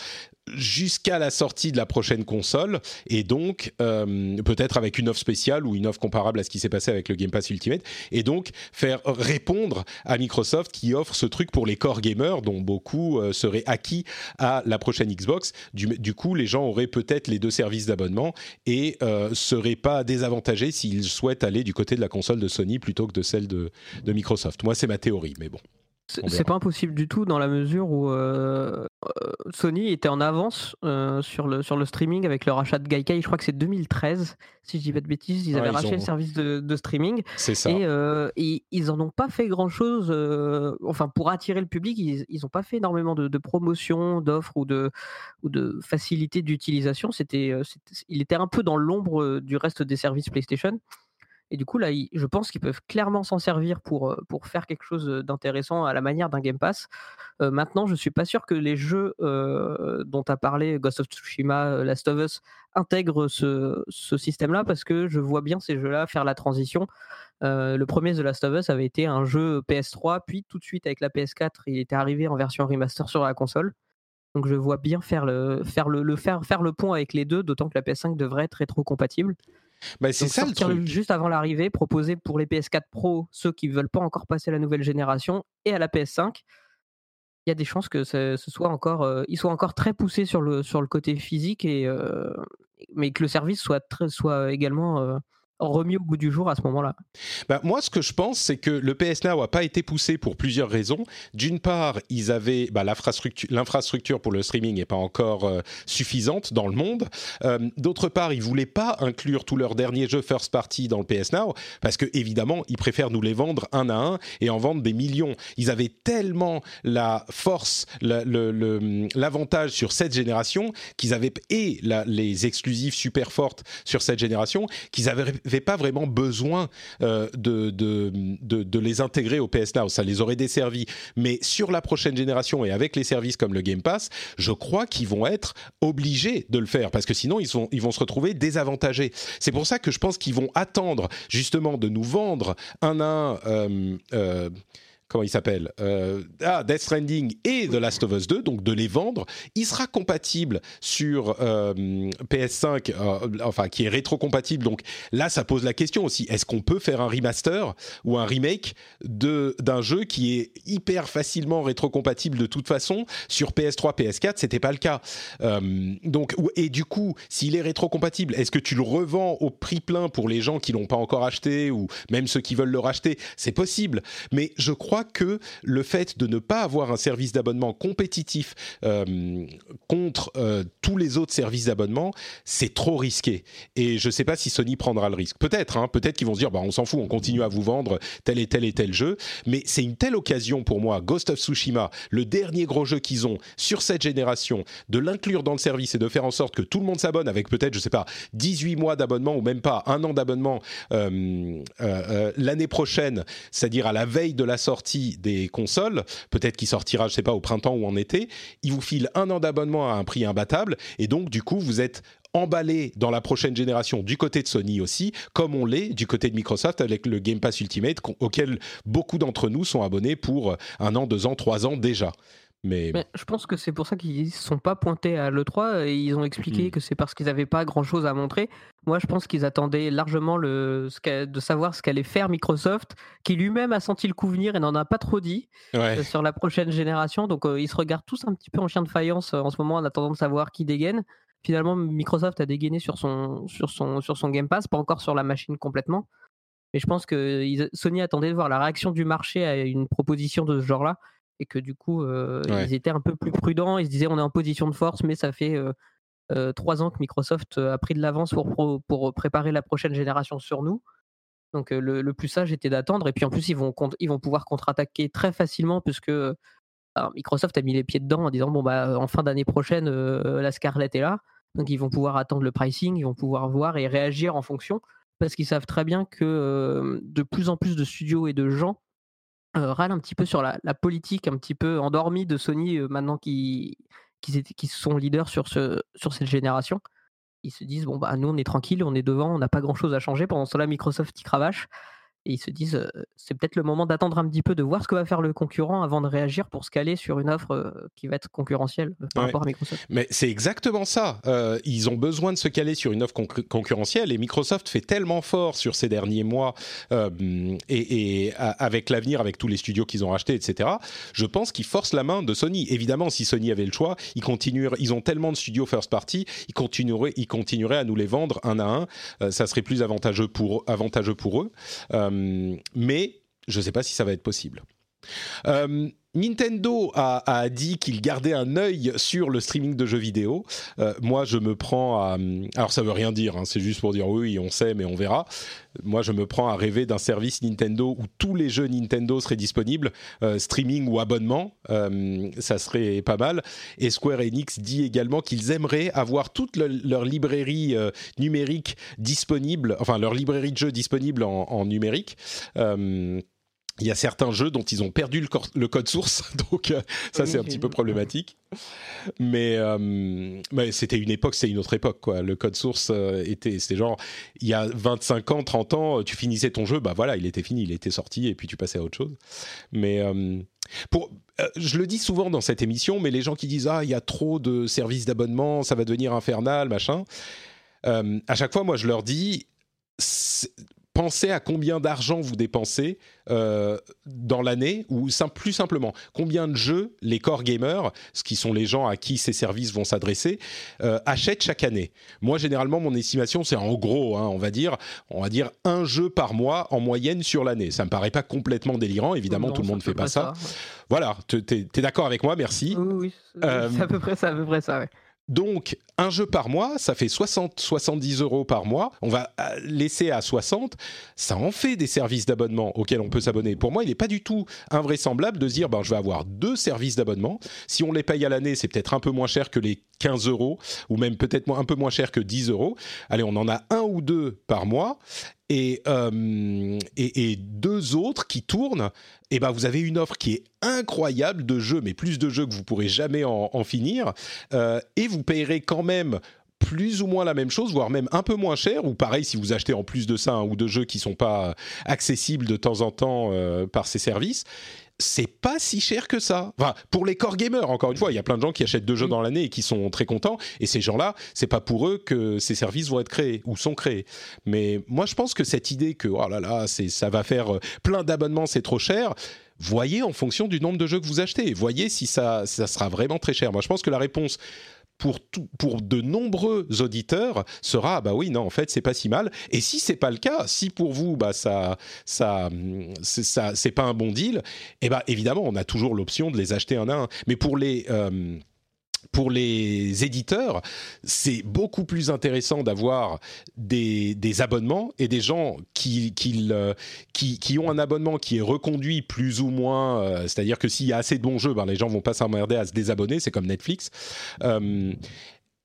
jusqu'à la sortie de la prochaine console et donc euh, peut-être avec une offre spéciale ou une offre comparable à ce qui s'est passé avec le Game Pass Ultimate et donc faire répondre à Microsoft qui offre ce truc pour les core gamers dont beaucoup euh, seraient acquis à la prochaine Xbox. Du, coup, les gens auraient peut-être les deux services d'abonnement et euh, seraient pas désavantagés s'ils souhaitent aller du côté de la console de Sony plutôt que de celle de, de Microsoft. Moi, c'est ma théorie, mais bon. C'est pas impossible du tout dans la mesure où euh, euh, Sony était en avance euh, sur, le, sur le streaming avec leur achat de Gaikai. Je crois que c'est 2013, si je dis pas de bêtises. Ils avaient racheté le service de, streaming. C'est ça. Et, ils en ont pas fait grand chose. enfin, pour attirer le public, ils, ils ont pas fait énormément de, de promotion, d'offres ou de, ou de facilité d'utilisation. C'était, il était un peu dans l'ombre du reste des services PlayStation. Et du coup, là, je pense qu'ils peuvent clairement s'en servir pour, pour faire quelque chose d'intéressant à la manière d'un Game Pass. Maintenant, je ne suis pas sûr que les jeux dont tu as parlé, Ghost of Tsushima, Last of Us, intègrent ce, ce système-là parce que je vois bien ces jeux-là faire la transition. le premier The Last of Us avait été un jeu PS3, puis tout de suite avec la PS4, il était arrivé en version remaster sur la console. Donc je vois bien faire le, faire le pont avec les deux, d'autant que la PS5 devrait être rétro-compatible. Bah, c'est ça le truc. Juste avant l'arrivée, proposer pour les PS4 Pro, ceux qui ne veulent pas encore passer à la nouvelle génération, et à la PS5, il y a des chances que ce, soit encore, euh, ils soient encore très poussés sur le, sur le côté physique, et, euh, mais que le service soit, très, soit également euh, remis au bout du jour à ce moment-là bah, Moi, ce que je pense, c'est que le PS Now n'a pas été poussé pour plusieurs raisons. D'une part, ils avaient bah, l'infrastructure pour le streaming n'est pas encore euh, suffisante dans le monde. Euh, d'autre part, ils voulaient pas inclure tous leurs derniers jeux first party dans le PS Now parce que évidemment, ils préfèrent nous les vendre un à un et en vendre des millions. Ils avaient tellement la force, l'avantage sur cette génération qu'ils avaient et les exclusifs super fortes sur cette génération qu'ils avaient n'avaient pas vraiment besoin euh, de, de, de, les intégrer au PS Now. Ça les aurait desservis. Mais sur la prochaine génération et avec les services comme le Game Pass, je crois qu'ils vont être obligés de le faire parce que sinon ils, sont, ils vont se retrouver désavantagés. C'est pour ça que je pense qu'ils vont attendre justement de nous vendre un à un. Euh, euh, comment il s'appelle euh, ah, Death Stranding et The Last of Us 2, donc de les vendre. Il sera compatible sur euh, PS5, euh, enfin qui est rétro-compatible. Donc là, ça pose la question aussi est-ce qu'on peut faire un remaster ou un remake de d'un jeu qui est hyper facilement rétro-compatible de toute façon sur PS3, PS4 C'était pas le cas. donc et du coup, s'il est rétro-compatible, est-ce que tu le revends au prix plein pour les gens qui l'ont pas encore acheté ou même ceux qui veulent le racheter? C'est possible, mais je crois que le fait de ne pas avoir un service d'abonnement compétitif euh, contre euh, tous les autres services d'abonnement, c'est trop risqué. Et je ne sais pas si Sony prendra le risque. Peut-être, hein, peut-être qu'ils vont se dire, bah, on s'en fout, on continue à vous vendre tel et tel et tel jeu. Mais c'est une telle occasion pour moi, Ghost of Tsushima, le dernier gros jeu qu'ils ont sur cette génération, de l'inclure dans le service et de faire en sorte que tout le monde s'abonne avec peut-être, je sais pas, 18 mois d'abonnement ou même pas un an d'abonnement euh, l'année prochaine, c'est-à-dire à la veille de la sortie des consoles, peut-être qu'il sortira, je sais pas, au printemps ou en été, il vous file un an d'abonnement à un prix imbattable, et donc du coup vous êtes emballé dans la prochaine génération du côté de Sony aussi, comme on l'est du côté de Microsoft avec le Game Pass Ultimate auquel beaucoup d'entre nous sont abonnés pour un an, deux ans, trois ans déjà. Mais... je pense que c'est pour ça qu'ils ne sont pas pointés à l'E3 et ils ont expliqué hmm. que c'est parce qu'ils n'avaient pas grand chose à montrer. Moi, je pense qu'ils attendaient largement le, de savoir ce qu'allait faire Microsoft, qui lui-même a senti le coup venir et n'en a pas trop dit euh, sur la prochaine génération. Donc, euh, ils se regardent tous un petit peu en chien de faïence euh, en ce moment en attendant de savoir qui dégaine. Finalement, Microsoft a dégainé sur son, sur son, sur son Game Pass, pas encore sur la machine complètement. Mais je pense que Sony attendait de voir la réaction du marché à une proposition de ce genre-là et que du coup, euh, ils étaient un peu plus prudents. Ils se disaient on est en position de force, mais ça fait euh, euh, trois ans que Microsoft a pris de l'avance pour, pour préparer la prochaine génération sur nous. Donc le, plus sage était d'attendre. Et puis en plus, ils vont, ils vont pouvoir contre-attaquer très facilement puisque Microsoft a mis les pieds dedans en disant bon bah en fin d'année prochaine, la Scarlett est là. Donc ils vont pouvoir attendre le pricing, ils vont pouvoir voir et réagir en fonction parce qu'ils savent très bien que de plus en plus de studios et de gens râle un petit peu sur la, politique un petit peu endormie de Sony euh, maintenant qui, qui, sont leaders sur, ce, sur cette génération. Ils se disent bon bah nous on est tranquille, on est devant, on n'a pas grand chose à changer. Pendant cela Microsoft y cravache et ils se disent c'est peut-être le moment d'attendre un petit peu de voir ce que va faire le concurrent avant de réagir pour se caler sur une offre qui va être concurrentielle par rapport à Microsoft. Mais c'est exactement ça. ils ont besoin de se caler sur une offre concurrentielle et Microsoft fait tellement fort sur ces derniers mois et, avec l'avenir, avec tous les studios qu'ils ont rachetés, etc. Je pense qu'ils forcent la main de Sony. Évidemment, si Sony avait le choix, ils continueraient. Ils ont tellement de studios first party, ils continueraient, ils continueraient à nous les vendre un à un. ça serait plus avantageux pour avantageux pour eux. Euh, mais je ne sais pas si ça va être possible. Euh, Nintendo a, dit qu'il gardait un œil sur le streaming de jeux vidéo. Euh, moi, je me prends à... Alors, ça veut rien dire, hein, c'est juste pour dire oui, on sait, mais on verra. Moi, je me prends à rêver d'un service Nintendo où tous les jeux Nintendo seraient disponibles, streaming ou abonnement. ça serait pas mal. Et Square Enix dit également qu'ils aimeraient avoir toute leur librairie numérique disponible, enfin, leur librairie de jeux disponible en numérique il y a certains jeux dont ils ont perdu le, code source, donc euh, ça c'est un petit peu problématique. Mais, euh, c'était une époque, c'est une autre époque quoi. Le code source euh, était, c'était genre il y a 25 ans, 30 ans, tu finissais ton jeu, bah voilà, il était fini, il était sorti et puis tu passais à autre chose. Mais pour, je le dis souvent dans cette émission, mais les gens qui disent ah il y a trop de services d'abonnement, ça va devenir infernal, machin. à chaque fois, moi je leur dis pensez à combien d'argent vous dépensez euh, dans l'année, ou plus simplement, combien de jeux les core gamers, ce qui sont les gens à qui ces services vont s'adresser, euh, achètent chaque année. Moi, généralement, mon estimation, c'est en gros, hein, on va dire, on va dire un jeu par mois en moyenne sur l'année. Ça me paraît pas complètement délirant. Évidemment, tout le monde ne fait pas ça. Voilà, tu es, d'accord avec moi Merci. Oui, oui. Euh, c'est à peu près ça, à peu près ça. Ouais. Donc, un jeu par mois, ça fait 60, 70 euros par mois. On va euh, laisser à 60. Ça en fait des services d'abonnement auxquels on peut s'abonner. Pour moi, il n'est pas du tout invraisemblable de dire, ben, je vais avoir deux services d'abonnement. Si on les paye à l'année, c'est peut-être un peu moins cher que les 15 euros, ou même peut-être un peu moins cher que 10 euros. Allez, on en a un ou deux par mois. Et, euh, et, et, deux autres qui tournent et eh ben vous avez une offre qui est incroyable de jeux, mais plus de jeux que vous pourrez jamais en, finir, euh, et vous payerez quand même plus ou moins la même chose, voire même un peu moins cher, ou pareil si vous achetez en plus de ça un ou deux jeux qui sont pas accessibles de temps en temps euh, par ces services c'est pas si cher que ça. Enfin, pour les core gamers, encore une fois, il y a plein de gens qui achètent deux jeux dans l'année et qui sont très contents. Et ces gens-là, c'est pas pour eux que ces services vont être créés ou sont créés. Mais moi, je pense que cette idée que oh là là, c'est ça va faire euh, plein d'abonnements, c'est trop cher. Voyez en fonction du nombre de jeux que vous achetez. Voyez si ça, ça sera vraiment très cher. Moi, je pense que la réponse pour, pour de nombreux auditeurs sera ah bah oui non en fait c'est pas si mal. Et si c'est pas le cas si pour vous bah ça ça c'est ça c'est pas un bon deal et eh bah évidemment on a toujours l'option de les acheter un à un. Mais pour les euh, pour les éditeurs, c'est beaucoup plus intéressant d'avoir des, abonnements et des gens qui, ont un abonnement qui est reconduit plus ou moins. Euh, c'est-à-dire que s'il y a assez de bons jeux, ben les gens vont pas s'emmerder à se désabonner. C'est comme Netflix. Euh,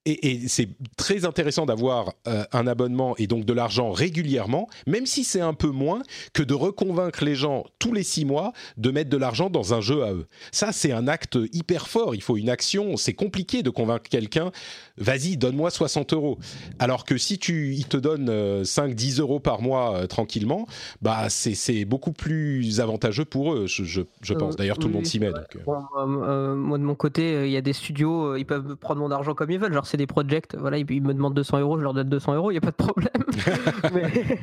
et, c'est très intéressant d'avoir euh, un abonnement et donc de l'argent régulièrement, même si c'est un peu moins que de reconvaincre les gens tous les six mois de mettre de l'argent dans un jeu à eux. Ça, c'est un acte hyper fort. Il faut une action. C'est compliqué de convaincre quelqu'un. Vas-y, donne-moi 60 euros. Alors que si tu, il te donne 5, euh, 10 euros par mois euh, tranquillement, bah c'est beaucoup plus avantageux pour eux, je, je, pense. D'ailleurs, tout le monde s'y met. moi, de mon côté, il y a des studios, ils peuvent prendre mon argent comme ils veulent. Genre, des projects, voilà, ils, me demandent 200 euros, je leur donne 200 euros, il n'y a pas de problème.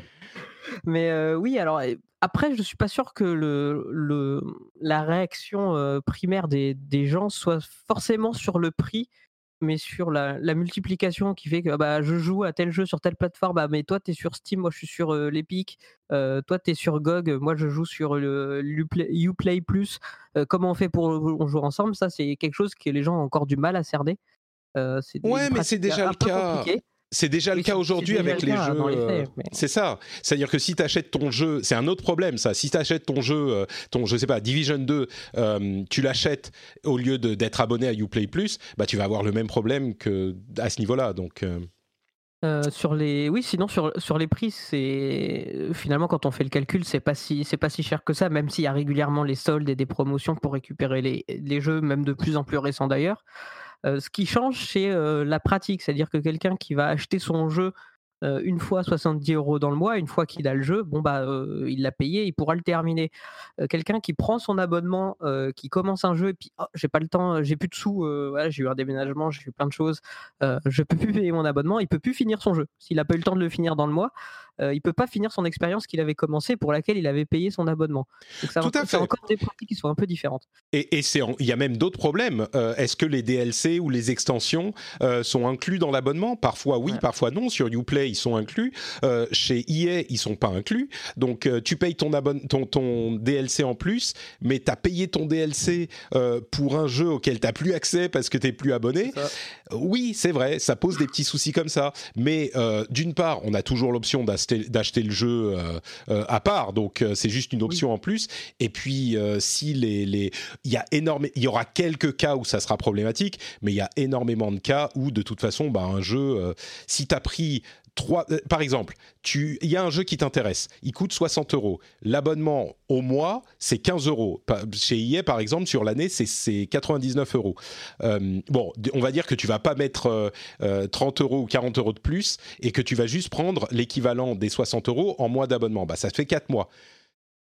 mais, euh, oui, alors après, je suis pas sûr que le, le la réaction euh, primaire des, des, gens soit forcément sur le prix, mais sur la, la multiplication qui fait que bah, je joue à tel jeu sur telle plateforme, bah, mais toi tu es sur Steam, moi je suis sur euh, l'Epic, toi tu es sur GOG, moi je joue sur le Uplay Plus. comment on fait pour on jouer ensemble? Ça, c'est quelque chose que les gens ont encore du mal à cerner. Euh, ouais, mais c'est déjà le cas. C'est déjà le cas aujourd'hui avec les jeux. Euh, c'est ça. C'est-à-dire que si tu achètes ton jeu, c'est un autre problème ça. Si tu achètes ton jeu, euh, ton je sais pas, Division 2, tu l'achètes au lieu d'être abonné à Uplay Plus, bah tu vas avoir le même problème que à ce niveau-là. Donc sur les oui sinon sur, sur les prix c'est finalement quand on fait le calcul c'est pas si c'est pas si cher que ça même s'il y a régulièrement les soldes et des promotions pour récupérer les, les jeux même de plus en plus récents d'ailleurs ce qui change, c'est la pratique, c'est-à-dire que quelqu'un qui va acheter son jeu une fois 70 euros dans le mois, une fois qu'il a le jeu, bon bah il l'a payé, il pourra le terminer. Quelqu'un qui prend son abonnement, qui commence un jeu et puis oh, j'ai pas le temps, j'ai plus de sous, j'ai eu un déménagement, j'ai eu plein de choses, je peux plus payer mon abonnement, il peut plus finir son jeu. S'il a pas eu le temps de le finir dans le mois, euh, il peut pas finir son expérience qu'il avait commencé pour laquelle il avait payé son abonnement. Donc ça, Tout à fait. encore des pratiques qui sont un peu différentes. Et, c'est il y a même d'autres problèmes. Euh, est-ce que les DLC ou les extensions euh, sont inclus dans l'abonnement? Parfois oui, parfois non. Sur Uplay, ils sont inclus. chez EA, ils sont pas inclus. Donc tu payes ton, ton, ton DLC en plus, mais tu as payé ton DLC pour un jeu auquel tu n'as plus accès parce que tu n'es plus abonné. Oui, c'est vrai, ça pose des petits soucis comme ça. Mais d'une part, on a toujours l'option d'acheter d'acheter le jeu euh, euh, à part. Donc euh, c'est juste une option en plus. Et puis si les, les, il y a énorme, il y aura quelques cas où ça sera problématique, mais il y a énormément de cas où de toute façon, bah, un jeu, si tu as euh, par exemple, il y a un jeu qui t'intéresse, il coûte 60 euros. L'abonnement au mois, c'est 15 euros. Chez EA, par exemple, sur l'année, c'est 99 euros. Euh, bon, on va dire que tu vas pas mettre 30 euh, euros ou 40 euros de plus et que tu vas juste prendre l'équivalent des 60 euros en mois d'abonnement. Bah, ça te fait 4 mois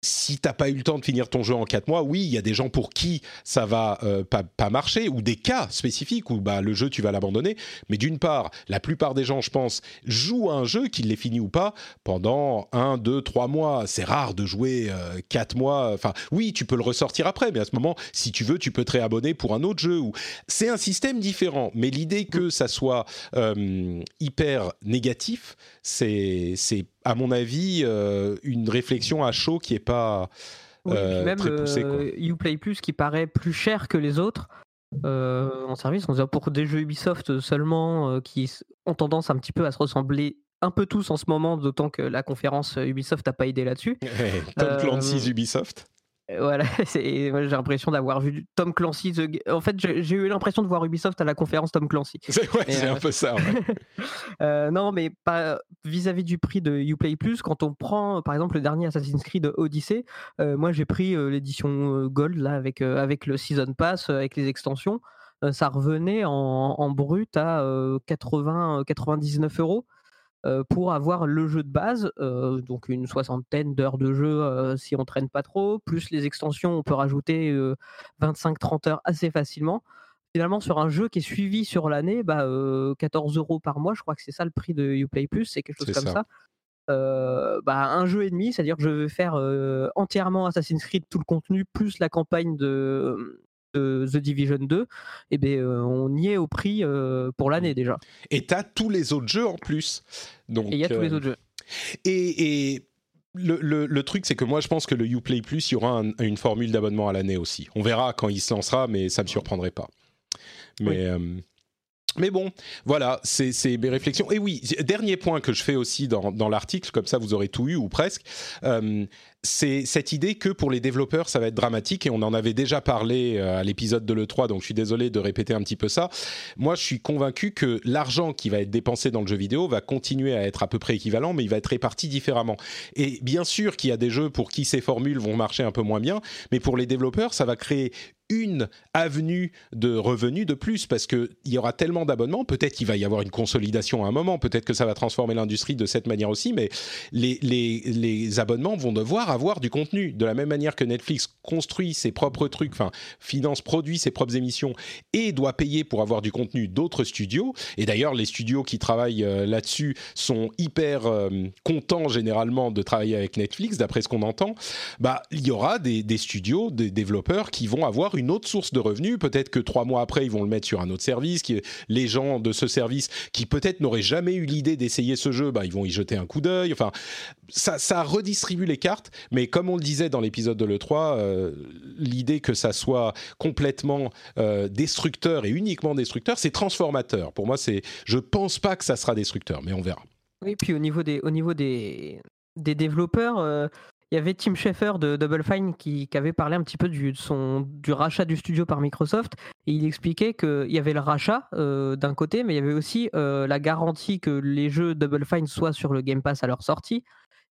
si t'as pas eu le temps de finir ton jeu en 4 mois, oui, il y a des gens pour qui ça va euh, pas, marcher, ou des cas spécifiques où bah, le jeu, tu vas l'abandonner. Mais d'une part, la plupart des gens, je pense, jouent à un jeu, qu'ils l'aient fini ou pas, pendant 1, 2, 3 mois. C'est rare de jouer 4 euh, mois. Enfin, oui, tu peux le ressortir après, mais à ce moment, si tu veux, tu peux te réabonner pour un autre jeu. C'est un système différent, mais l'idée que ça soit euh, hyper négatif, c'est à mon avis, euh, une réflexion à chaud qui est pas euh, même, très poussée. Euh, Uplay Plus qui paraît plus cher que les autres en service, on pour des jeux Ubisoft seulement qui ont tendance un petit peu à se ressembler un peu tous en ce moment, d'autant que la conférence Ubisoft n'a pas aidé là-dessus. Tom Clancy's Ubisoft voilà, j'ai l'impression d'avoir vu Tom Clancy. En fait, j'ai eu l'impression de voir Ubisoft à la conférence Tom Clancy. C'est un peu ça. Euh, non, mais pas vis-à-vis du prix de Uplay Plus. Quand on prend, par exemple, le dernier Assassin's Creed Odyssey, euh, moi j'ai pris euh, l'édition Gold là avec avec le Season Pass, avec les extensions. ça revenait en, en brut à 80 99 euros. Euh, pour avoir le jeu de base, euh, donc une soixantaine d'heures de jeu euh, si on traîne pas trop, plus les extensions, on peut rajouter 25-30 heures assez facilement. Finalement, sur un jeu qui est suivi sur l'année, bah, 14 euros par mois, je crois que c'est ça le prix de Uplay Plus, c'est quelque chose comme ça. bah, un jeu et demi, c'est-à-dire que je vais faire entièrement Assassin's Creed, tout le contenu, plus la campagne de, The Division 2, et eh ben, euh, on y est au prix euh, pour l'année déjà. Et tu as tous les autres jeux en plus. Donc, et il y a tous les euh, autres jeux. Et, le, le, truc, c'est que moi, je pense que le Uplay Plus, il y aura une formule d'abonnement à l'année aussi. On verra quand il se lancera, mais ça ne me surprendrait pas. Mais Mais bon, voilà, c'est mes réflexions. Et oui, dernier point que je fais aussi dans, dans l'article, comme ça vous aurez tout eu ou presque. Euh, c'est cette idée que pour les développeurs, ça va être dramatique, et on en avait déjà parlé euh, à l'épisode de l'E3, donc je suis désolé de répéter un petit peu ça. Moi, je suis convaincu que l'argent qui va être dépensé dans le jeu vidéo va continuer à être à peu près équivalent, mais il va être réparti différemment. Et bien sûr qu'il y a des jeux pour qui ces formules vont marcher un peu moins bien, mais pour les développeurs, ça va créer une avenue de revenus de plus parce qu'il y aura tellement d'abonnements. Peut-être qu'il va y avoir une consolidation à un moment, peut-être que ça va transformer l'industrie de cette manière aussi, mais les, les, les abonnements vont devoir avoir du contenu. De la même manière que Netflix construit ses propres trucs, enfin, finance, produit ses propres émissions et doit payer pour avoir du contenu d'autres studios. Et d'ailleurs, les studios qui travaillent euh, là-dessus sont hyper euh, contents généralement de travailler avec Netflix, d'après ce qu'on entend. Bah, il y aura des, des studios, des développeurs qui vont avoir une autre source de revenus. Peut-être que trois mois après, ils vont le mettre sur un autre service. Qui, les gens de ce service qui peut-être n'auraient jamais eu l'idée d'essayer ce jeu, bah, ils vont y jeter un coup d'œil. Enfin, ça, ça redistribue les cartes. Mais comme on le disait dans l'épisode de l'E3, euh, l'idée que ça soit complètement euh, destructeur et uniquement destructeur, c'est transformateur. Pour moi, c'est, je pense pas que ça sera destructeur, mais on verra. Oui, puis au niveau des, au niveau des, des développeurs, euh, il y avait Tim Schafer de Double Fine qui, avait parlé un petit peu du, rachat du studio par Microsoft. Et il expliquait qu'il y avait le rachat d'un côté, mais il y avait aussi la garantie que les jeux Double Fine soient sur le Game Pass à leur sortie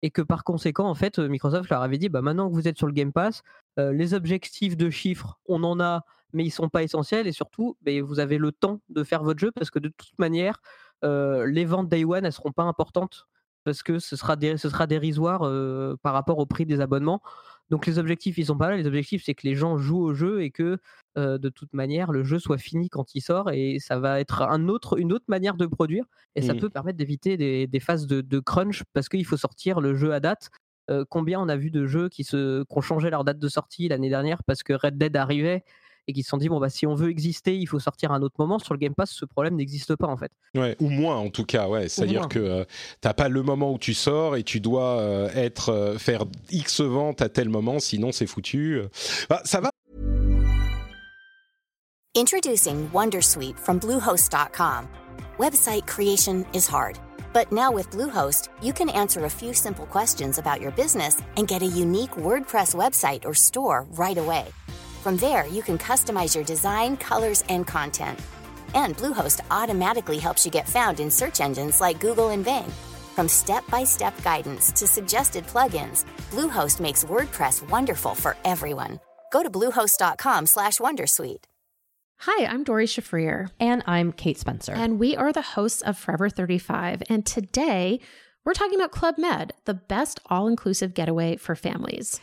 et que par conséquent, en fait, Microsoft leur avait dit, bah maintenant que vous êtes sur le Game Pass, les objectifs de chiffres, on en a, mais ils sont pas essentiels, et surtout, bah, vous avez le temps de faire votre jeu parce que de toute manière, les ventes Day One, elles seront pas importantes parce que ce sera, ce sera dérisoire par rapport au prix des abonnements. Donc les objectifs, ils sont pas là. Les objectifs, c'est que les gens jouent au jeu et que de toute manière, le jeu soit fini quand il sort. Et ça va être un autre, une autre manière de produire. Et ça mmh. peut permettre d'éviter des, phases de, crunch parce qu'il faut sortir le jeu à date. combien on a vu de jeux qui, se, qui ont changé leur date de sortie l'année dernière parce que Red Dead arrivait et qui se sont dit bon bah si on veut exister, il faut sortir à un autre moment. Sur le Game Pass, ce problème n'existe pas en fait. Ouais, ou moins en tout cas, ouais. C'est-à-dire que tu euh, t'as pas le moment où tu sors et tu dois euh, être euh, faire X ventes à tel moment, sinon c'est foutu. Bah, ça va. Introducing WonderSuite from Bluehost.com. Website creation is hard, but now with Bluehost, you can answer a few simple questions about your business and get a unique WordPress website or store right away. From there, you can customize your design, colors, and content. And Bluehost automatically helps you get found in search engines like Google and Bing. From step-by-step guidance to suggested plugins, Bluehost makes WordPress wonderful for everyone. Go to bluehost.com/wondersuite. Hi, I'm Dori Shafrir and I'm Kate Spencer. And we are the hosts of Forever 35, and today we're talking about Club Med, the best all-inclusive getaway for families.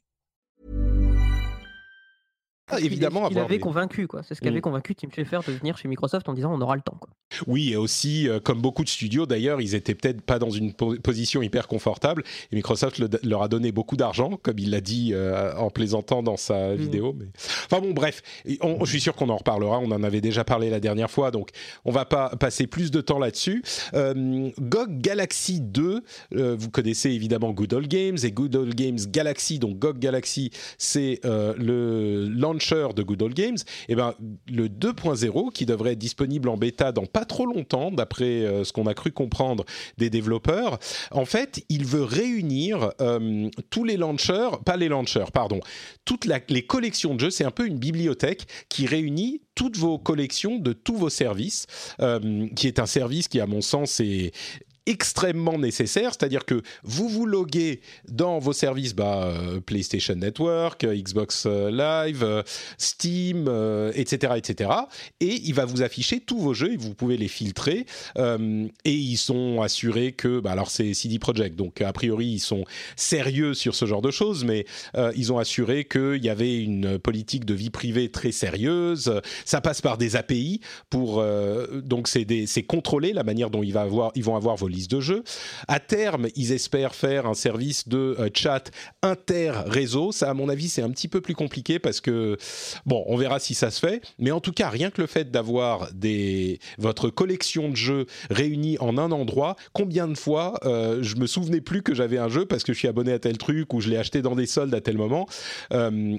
Ah, évidemment, il avait convaincu, quoi. C'est ce qu'avait mm. convaincu Tim Schafer de venir chez Microsoft en disant on aura le temps. Quoi. Oui, et aussi, euh, comme beaucoup de studios d'ailleurs, ils étaient peut-être pas dans une position hyper confortable. Et Microsoft leur a donné beaucoup d'argent, comme il l'a dit euh, en plaisantant dans sa mm. vidéo. Mais... Enfin bon, bref, je suis sûr qu'on en reparlera. On en avait déjà parlé la dernière fois, donc on va pas passer plus de temps là-dessus. Euh, GOG Galaxy 2, vous connaissez évidemment Good Old Games et Good Old Games Galaxy. Donc GOG Galaxy, c'est le launch de Good Old Games, eh ben, le 2.0, qui devrait être disponible en bêta dans pas trop longtemps, d'après euh, ce qu'on a cru comprendre des développeurs, en fait, il veut réunir euh, tous les launchers, pas les launchers, pardon, toutes les collections de jeux. C'est un peu une bibliothèque qui réunit toutes vos collections de tous vos services, euh, qui est un service qui, à mon sens, est extrêmement nécessaire, c'est-à-dire que vous vous loguez dans vos services bah, PlayStation Network, Xbox Live, Steam, etc., etc. Et il va vous afficher tous vos jeux et vous pouvez les filtrer. et ils sont assurés que, bah, alors c'est CD Projekt, donc a priori ils sont sérieux sur ce genre de choses, mais ils ont assuré qu'il y avait une politique de vie privée très sérieuse. Ça passe par des API pour euh, donc c'est contrôlé la manière dont ils vont avoir vos listes de jeux. À terme, ils espèrent faire un service de euh, chat inter-réseau. Ça, à mon avis, c'est un petit peu plus compliqué parce que bon, on verra si ça se fait. Mais en tout cas, rien que le fait d'avoir des votre collection de jeux réunis en un endroit, combien de fois euh, je me souvenais plus que j'avais un jeu parce que je suis abonné à tel truc ou je l'ai acheté dans des soldes à tel moment.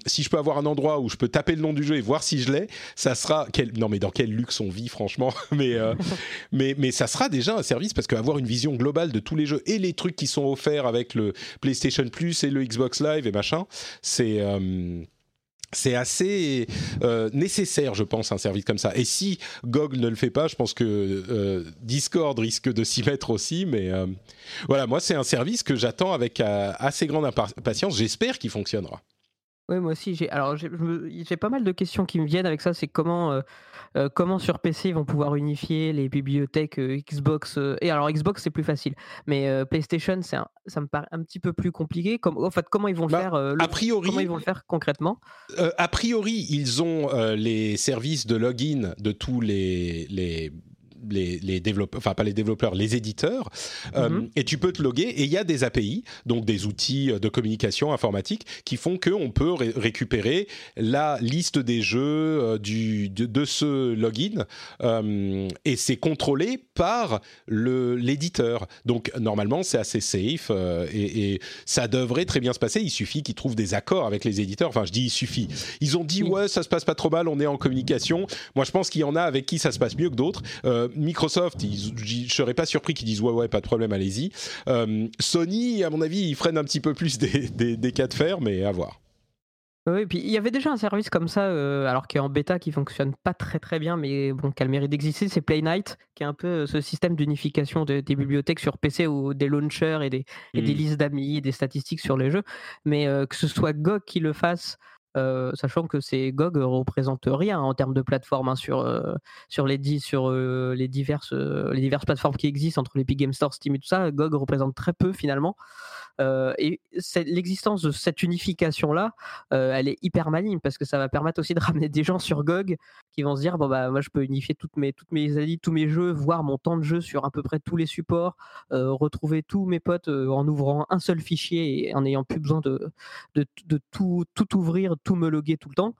si je peux avoir un endroit où je peux taper le nom du jeu et voir si je l'ai, ça sera quel... non mais dans quel luxe on vit franchement, mais euh, mais mais ça sera déjà un service parce qu'avoir une vision globale de tous les jeux et les trucs qui sont offerts avec le PlayStation Plus et le Xbox Live et machin, c'est euh, c'est assez euh, nécessaire, je pense, un service comme ça. Et si GOG ne le fait pas, je pense que Discord risque de s'y mettre aussi. Mais voilà, moi, c'est un service que j'attends avec assez grande impatience. J'espère qu'il fonctionnera. Oui, moi aussi, j'ai alors j'ai pas mal de questions qui me viennent avec ça. C'est comment, euh, euh, comment sur PC ils vont pouvoir unifier les bibliothèques euh, Xbox et alors Xbox c'est plus facile, mais PlayStation c'est ça me paraît un petit peu plus compliqué. Comme, en fait, comment ils vont le bah, faire A priori, comment ils vont le faire concrètement? A priori, ils ont les services de login de tous les, les les, développeurs, enfin pas les développeurs, les éditeurs, euh, mhm. et tu peux te loguer. Et il y a des API, donc des outils de communication informatique, qui font qu'on peut récupérer la liste des jeux euh, du, de, ce login, euh, et c'est contrôlé par l'éditeur. Donc normalement, c'est assez safe, et, ça devrait très bien se passer. Il suffit qu'ils trouvent des accords avec les éditeurs. Enfin, je dis il suffit. Ils ont dit ouais, ça se passe pas trop mal, on est en communication. Moi, je pense qu'il y en a avec qui ça se passe mieux que d'autres. Microsoft, je serais pas surpris qu'ils disent ouais ouais pas de problème, allez-y. Euh, Sony, à mon avis, ils freinent un petit peu plus des, cas de fer, mais à voir. Oui, puis il y avait déjà un service comme ça, euh, alors qui est en bêta, qui fonctionne pas très très bien, mais bon, qui a le mérite d'exister, c'est Play Night, qui est un peu euh, ce système d'unification des bibliothèques sur PC ou des launchers et des, et des hmm. listes d'amis, des statistiques sur les jeux. Mais que ce soit GOG qui le fasse sachant que ces GOG représente rien en termes de plateforme sur, les diverses plateformes qui existent entre l'Epic Game Store, Steam et tout ça. GOG représente très peu finalement. Et l'existence de cette unification-là, elle est hyper maligne parce que ça va permettre aussi de ramener des gens sur GOG qui vont se dire bon bah moi je peux unifier toutes mes toutes mes tous mes jeux, voir mon temps de jeu sur à peu près tous les supports, retrouver tous mes potes en ouvrant un seul fichier et en n'ayant plus besoin de, de, de tout, tout ouvrir, tout me loguer tout le temps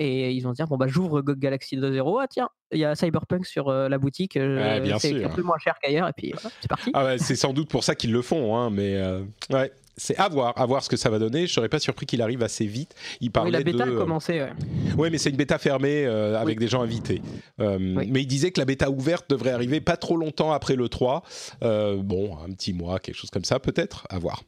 et ils vont se dire bon bah j'ouvre GOG Galaxy 2.0 ah tiens il y a Cyberpunk sur euh, la boutique euh, c'est un peu moins cher qu'ailleurs et puis c'est parti ah c'est sans doute pour ça qu'ils le font hein, mais euh, ouais c'est à voir, à voir ce que ça va donner. Je serais pas surpris qu'il arrive assez vite. Il parlait oui, la bêta a commencé. Ouais. ouais mais c'est une bêta fermée avec des gens invités. Mais il disait que la bêta ouverte devrait arriver pas trop longtemps après le 3. bon, un petit mois, quelque chose comme ça peut-être. À voir.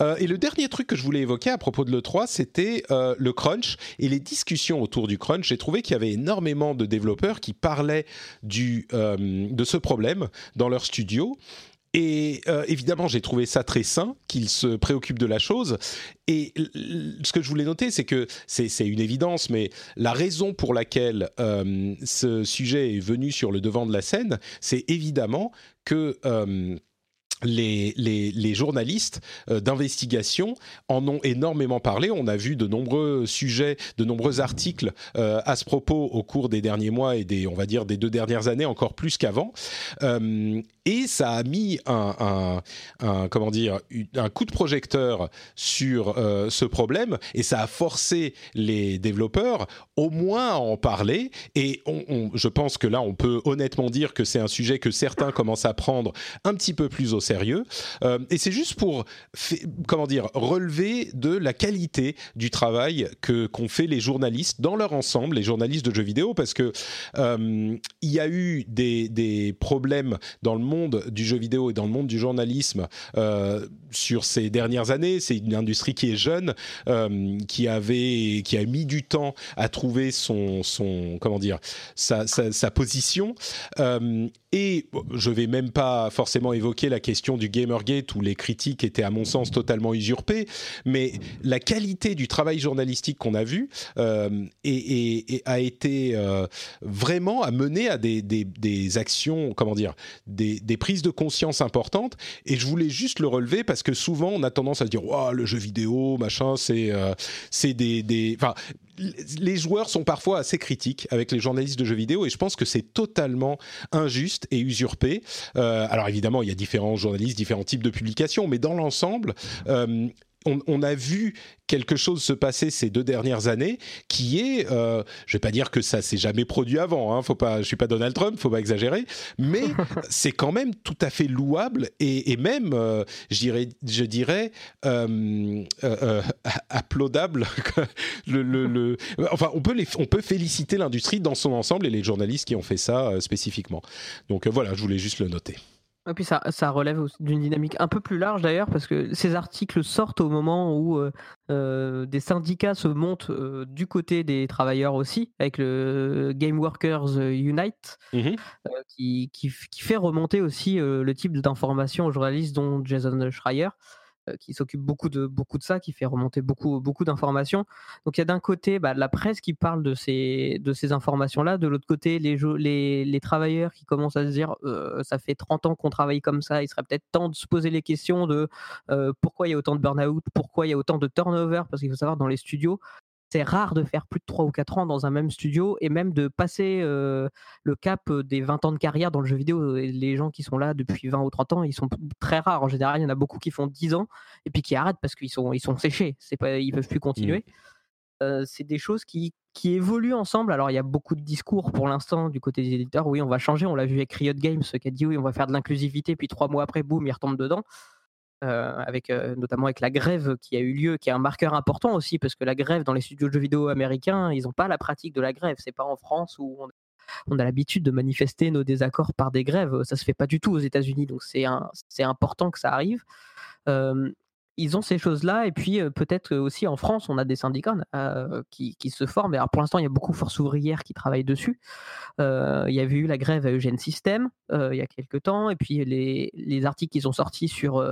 Euh, et le dernier truc que je voulais évoquer à propos de l'E3, c'était euh, le crunch et les discussions autour du crunch. J'ai trouvé qu'il y avait énormément de développeurs qui parlaient du, euh, de ce problème dans leur studio. Et évidemment, j'ai trouvé ça très sain qu'ils se préoccupent de la chose. Et ce que je voulais noter, c'est que c'est une évidence, mais la raison pour laquelle ce sujet est venu sur le devant de la scène, c'est évidemment que les, journalistes euh, d'investigation en ont énormément parlé. On a vu de nombreux sujets, de nombreux articles euh, à ce propos au cours des derniers mois et des, on va dire, des deux dernières années, encore plus qu'avant. Euh, et ça a mis un, comment dire, un coup de projecteur sur ce problème et ça a forcé les développeurs au moins à en parler. Et je pense que là, on peut honnêtement dire que c'est un sujet que certains commencent à prendre un petit peu plus au sérieux. Euh, et c'est juste pour, comment dire, relever de la qualité du travail que qu'ont fait les journalistes dans leur ensemble, les journalistes de jeux vidéo, parce que euh, y a eu des, des, problèmes dans le monde du jeu vidéo et dans le monde du journalisme euh, sur ces dernières années. C'est une industrie qui est jeune, qui avait, qui a mis du temps à trouver son, son comment dire, sa, sa position. Et je vais même pas forcément évoquer la question du Gamergate où les critiques étaient à mon sens totalement usurpées, mais la qualité du travail journalistique qu'on a vu et, a été vraiment à mener à des, actions, comment dire, des, prises de conscience importantes. Et je voulais juste le relever parce que souvent on a tendance à se dire, oh, le jeu vidéo, machin, c'est c'est des, des, enfin, les joueurs sont parfois assez critiques avec les journalistes de jeux vidéo et je pense que c'est totalement injuste et usurpé. Euh, alors évidemment, il y a différents journalistes, différents types de publications, mais dans l'ensemble, euh, on, a vu quelque chose se passer ces deux dernières années qui est, euh, je vais pas dire que ça s'est jamais produit avant, hein, faut pas, je suis pas Donald Trump, faut pas exagérer, mais c'est quand même tout à fait louable et, même, euh, je dirais, euh, euh, applaudable. le, enfin, on peut, les, on peut féliciter l'industrie dans son ensemble et les journalistes qui ont fait ça spécifiquement. Donc voilà, je voulais juste le noter. Et puis ça, ça relève d'une dynamique un peu plus large d'ailleurs, parce que ces articles sortent au moment où euh, euh, des syndicats se montent euh, du côté des travailleurs aussi, avec le Game Workers Unite, mmh qui, qui, qui, fait remonter aussi le type d'informations aux journalistes, dont Jason Schreier. Euh, qui s'occupe beaucoup de, beaucoup de ça, qui fait remonter beaucoup, beaucoup d'informations. Donc il y a d'un côté bah, la presse qui parle de ces, de ces informations-là, de l'autre côté les, les, les, travailleurs qui commencent à se dire euh, ça fait 30 ans qu'on travaille comme ça, il serait peut-être temps de se poser les questions de euh, pourquoi il y a autant de burn-out, pourquoi il y a autant de turnover, parce qu'il faut savoir dans les studios, c'est rare de faire plus de 3 ou 4 ans dans un même studio et même de passer le cap des 20 ans de carrière dans le jeu vidéo. Les gens qui sont là depuis 20 ou 30 ans, ils sont très rares. En général, il y en a beaucoup qui font 10 ans et puis qui arrêtent parce qu'ils sont, ils sont séchés. C'est pas, ils peuvent plus continuer. Mmh. c'est des choses qui, qui évoluent ensemble. Alors, il y a beaucoup de discours pour l'instant du côté des éditeurs. Oui, on va changer. On l'a vu avec Riot Games qui a dit oui, on va faire de l'inclusivité. Puis trois mois après, boum, ils retombent dedans. Euh, avec euh, notamment avec la grève qui a eu lieu, qui est un marqueur important aussi, parce que la grève dans les studios de jeux vidéo américains, ils n'ont pas la pratique de la grève. C'est pas en France où on, a l'habitude de manifester nos désaccords par des grèves. Ça se fait pas du tout aux États-Unis, donc c'est important que ça arrive. Euh, ils ont ces choses-là, et puis peut-être aussi en France, on a des syndicats qui, se forment. Alors pour l'instant, il y a beaucoup de forces ouvrières qui travaillent dessus. il y avait eu la grève à Eugène System il y a quelques temps, et puis les, les articles qui sont sortis sur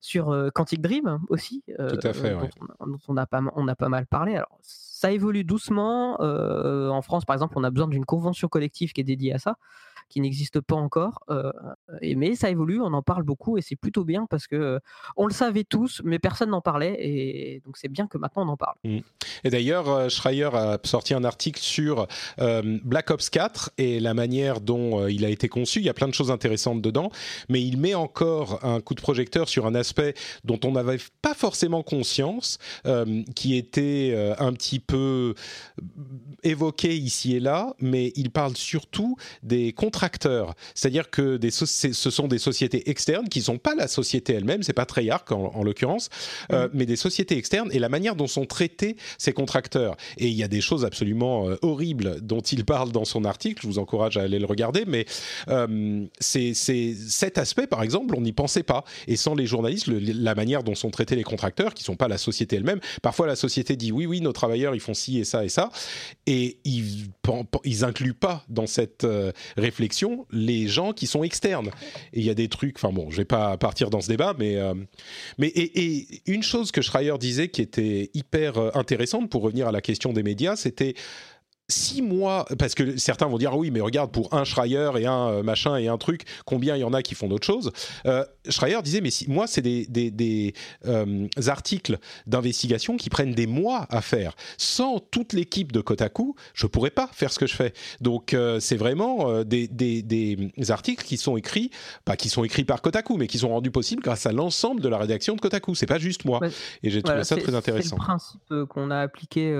sur Quantic Dream aussi, Tout à fait, dont, on, a pas, on a pas mal parlé. Alors ça évolue doucement. en France, par exemple, on a besoin d'une convention collective qui est dédiée à ça qui n'existe pas encore. Mais ça évolue, on en parle beaucoup et c'est plutôt bien parce que on le savait tous, mais personne n'en parlait et donc c'est bien que maintenant on en parle. Mmh. Et d'ailleurs, euh, Schreier a sorti un article sur Black Ops 4 et la manière dont il a été conçu. Il y a plein de choses intéressantes dedans, mais il met encore un coup de projecteur sur un aspect dont on n'avait pas forcément conscience, qui était un petit peu évoqué ici et là, mais il parle surtout des contrats c'est-à-dire que des ce sont des sociétés externes qui sont pas la société elle-même, c'est pas Treyarch en, en l'occurrence, euh, mm. mais des sociétés externes et la manière dont sont traités ces contracteurs. Et il y a des choses absolument euh, horribles dont il parle dans son article. Je vous encourage à aller le regarder, mais euh, c'est cet aspect, par exemple, on n'y pensait pas. Et sans les journalistes, la manière dont sont traités les contracteurs, qui sont pas la société elle-même, parfois la société dit oui, oui, nos travailleurs ils font ci et ça et ça, et ils ils incluent pas dans cette réflexion les gens qui sont externes. Et il y a des trucs, enfin bon, je vais pas partir dans ce débat, mais, euh, mais et, une chose que Schreier disait qui était hyper euh, intéressante pour revenir à la question des médias, c'était six mois, parce que certains vont dire oui, mais regarde pour un Schreier et un euh, machin et un truc, combien il y en a qui font d'autres choses. Euh, Schreier disait mais si, moi c'est des, des, des euh, articles d'investigation qui prennent des mois à faire. Sans toute l'équipe de Kotaku, je pourrais pas faire ce que je fais. Donc euh, c'est vraiment des, des, des, articles qui sont écrits, pas qui sont écrits par Kotaku, mais qui sont rendus possibles grâce à l'ensemble de la rédaction de Kotaku. C'est pas juste moi. et j'ai trouvé ça très intéressant. C'est le principe qu'on a appliqué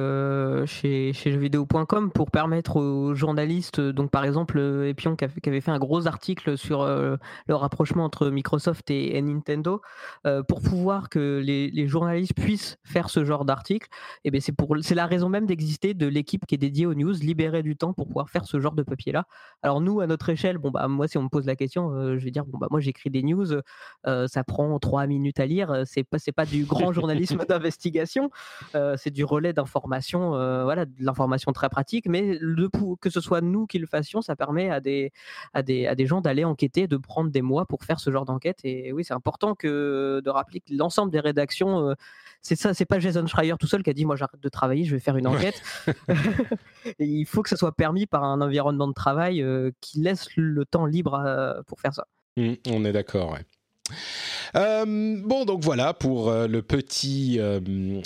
chez, chez jeuxvideo.com pour permettre aux journalistes, donc par exemple Epion qui, avait fait un gros article sur euh, le rapprochement entre Microsoft et, Nintendo, euh, pour pouvoir que les, journalistes puissent faire ce genre d'article, et eh c'est pour c'est la raison même d'exister de l'équipe qui est dédiée aux news, libérer du temps pour pouvoir faire ce genre de papier là. Alors nous à notre échelle, bon bah moi si on me pose la question, euh, je vais dire bon bah moi j'écris des news, ça prend trois minutes à lire, c'est pas c'est pas du grand journalisme d'investigation, c'est du relais d'information, voilà de l'information très pratique pratique, mais le, que ce soit nous qui le fassions, ça permet à des, à des, à des gens d'aller enquêter, de prendre des mois pour faire ce genre d'enquête. Et oui, c'est important que, de rappeler que l'ensemble des rédactions, c'est ça, c'est pas Jason Schreier tout seul qui a dit moi j'arrête de travailler, je vais faire une enquête. et il faut que ça soit permis par un environnement de travail qui laisse le temps libre pour faire ça. Mmh, on est d'accord, ouais. Euh, bon, donc voilà pour euh, le, petit, euh,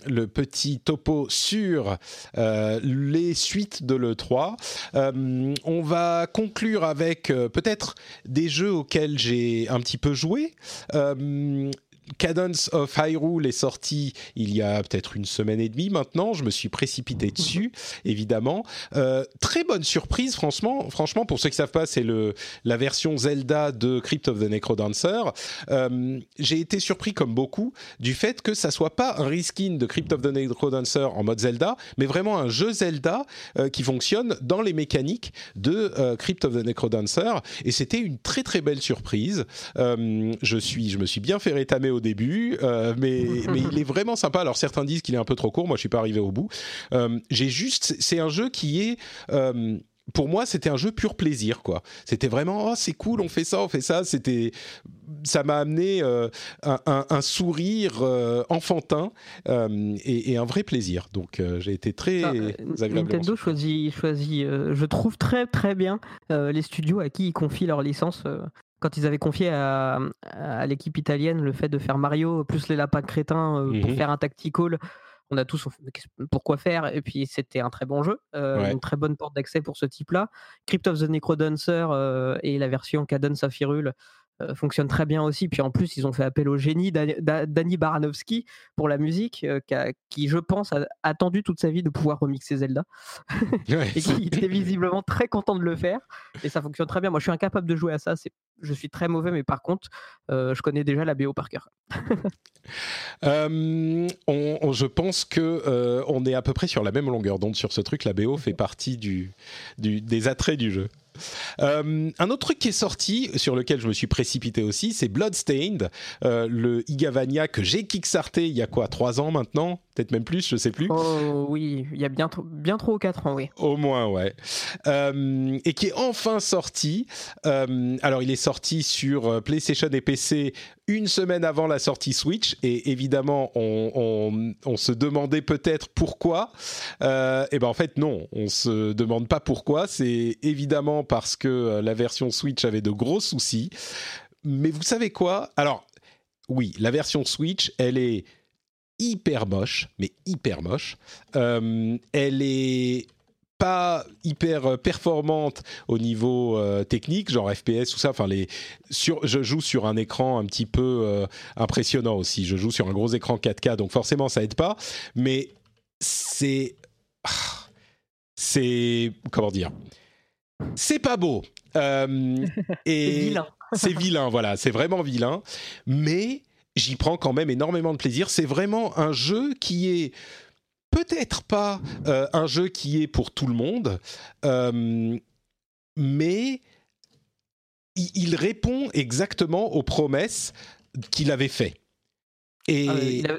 le petit topo sur les suites de l'E3. on va conclure avec peut-être des jeux auxquels j'ai un petit peu joué. Cadence of Hyrule est sorti il y a peut-être une semaine et demie maintenant. Je me suis précipité dessus, évidemment. Euh, très bonne surprise, franchement. Franchement, pour ceux qui savent pas, c'est le la version Zelda de Crypt of the Necrodancer. Euh, J'ai été surpris, comme beaucoup, du fait que ça soit pas un reskin de Crypt of the Necrodancer en mode Zelda, mais vraiment un jeu Zelda euh, qui fonctionne dans les mécaniques de euh, Crypt of the Necrodancer. Et c'était une très très belle surprise. Je suis, je me suis bien fait rétamer au début, euh, mais, mais il est vraiment sympa. Alors certains disent qu'il est un peu trop court, moi je suis pas arrivé au bout. Euh, j'ai juste, c'est un jeu qui est euh, pour moi, c'était un jeu pur plaisir, quoi. C'était vraiment, oh, c'est cool, on fait ça, on fait ça. C'était, ça m'a amené un, sourire enfantin et, un vrai plaisir. Donc, j'ai été très ah, agréable. Nintendo choisit, choisit je trouve très très bien les studios à qui ils confient leur licence quand ils avaient confié à, l'équipe italienne le fait de faire Mario plus les lapins crétins euh, pour mhm. faire un tactical, on a tous pourquoi faire? Et puis c'était un très bon jeu, euh, une très bonne porte d'accès pour ce type-là. Crypt of the Necrodancer euh, et la version Cadence of Hyrule euh, fonctionne très bien aussi. Puis en plus, ils ont fait appel au génie d'Annie Baranowski pour la musique, euh, qui, je pense, a attendu toute sa vie de pouvoir remixer Zelda. et qui était visiblement très content de le faire. Et ça fonctionne très bien. Moi, je suis incapable de jouer à ça. Je suis très mauvais, mais par contre, euh, je connais déjà la BO par cœur. je pense que on est à peu près sur la même longueur d'onde sur ce truc. La BO fait partie du, des attraits du jeu. Euh, un autre truc qui est sorti, sur lequel je me suis précipité aussi, c'est Bloodstained, euh, le Igavania que j'ai kickstarté il y a quoi, trois ans maintenant? Peut-être même plus, je sais plus. Oh oui, il y a bien, trop, bien trop 4 ans, oui. Au moins, ouais. Euh, et qui est enfin sorti. Alors, il est sorti sur PlayStation et PC une semaine avant la sortie Switch. Et évidemment, on, se demandait peut-être pourquoi. et ben en fait, non, on se demande pas pourquoi. C'est évidemment parce que la version Switch avait de gros soucis. Mais vous savez quoi? Alors, oui, la version Switch, elle est hyper moche, mais hyper moche. Euh, elle est pas hyper performante au niveau euh, technique, genre FPS, tout ça. Enfin, les, sur, je joue sur un écran un petit peu euh, impressionnant aussi. Je joue sur un gros écran 4K, donc forcément ça aide pas. Mais c'est, c'est comment dire, c'est pas beau. et c'est vilain, voilà, c'est vraiment vilain. Mais j'y prends quand même énormément de plaisir. C'est vraiment un jeu qui est peut-être pas euh, un jeu qui est pour tout le monde, euh, mais il, répond exactement aux promesses qu'il avait fait. Et... Ah,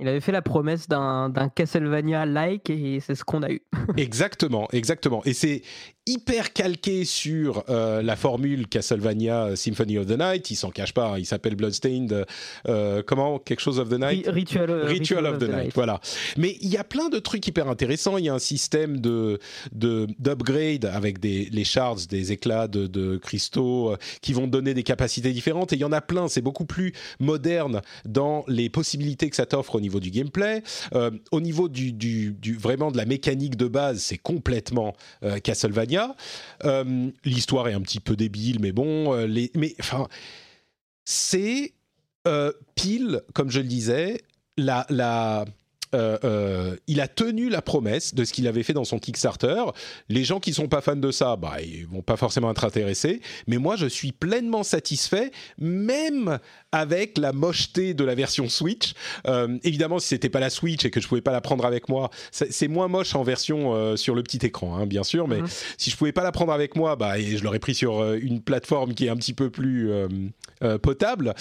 il, avait, fait la promesse d'un Castlevania-like et c'est ce qu'on a eu. exactement, exactement. Et c'est hyper calqué sur euh, la formule Castlevania Symphony of the Night. Il s'en cache pas. Hein. il s'appelle Bloodstained. Euh, comment Quelque chose of the Night? Ritual, Ritual, of, the, night. Voilà. Mais il y a plein de trucs hyper intéressants. Il y a un système de d'upgrade avec des les shards, des éclats de, de cristaux euh, qui vont donner des capacités différentes. Et il y en a plein. C'est beaucoup plus moderne dans les possibilités que ça t'offre au niveau du gameplay. au niveau du, du, vraiment de la mécanique de base, c'est complètement Castlevania euh, l'histoire est un petit peu débile, mais bon, euh, les, mais enfin, c'est euh, pile, comme je le disais, la, la euh, euh, il a tenu la promesse de ce qu'il avait fait dans son Kickstarter. Les gens qui sont pas fans de ça, bah, ils vont pas forcément être intéressés. Mais moi, je suis pleinement satisfait, même avec la mocheté de la version Switch. Euh, évidemment, si c'était pas la Switch et que je pouvais pas la prendre avec moi, c'est moins moche en version sur le petit écran, hein, bien sûr. Mais mhm. si je pouvais pas la prendre avec moi, bah, et je l'aurais pris sur une plateforme qui est un petit peu plus potable.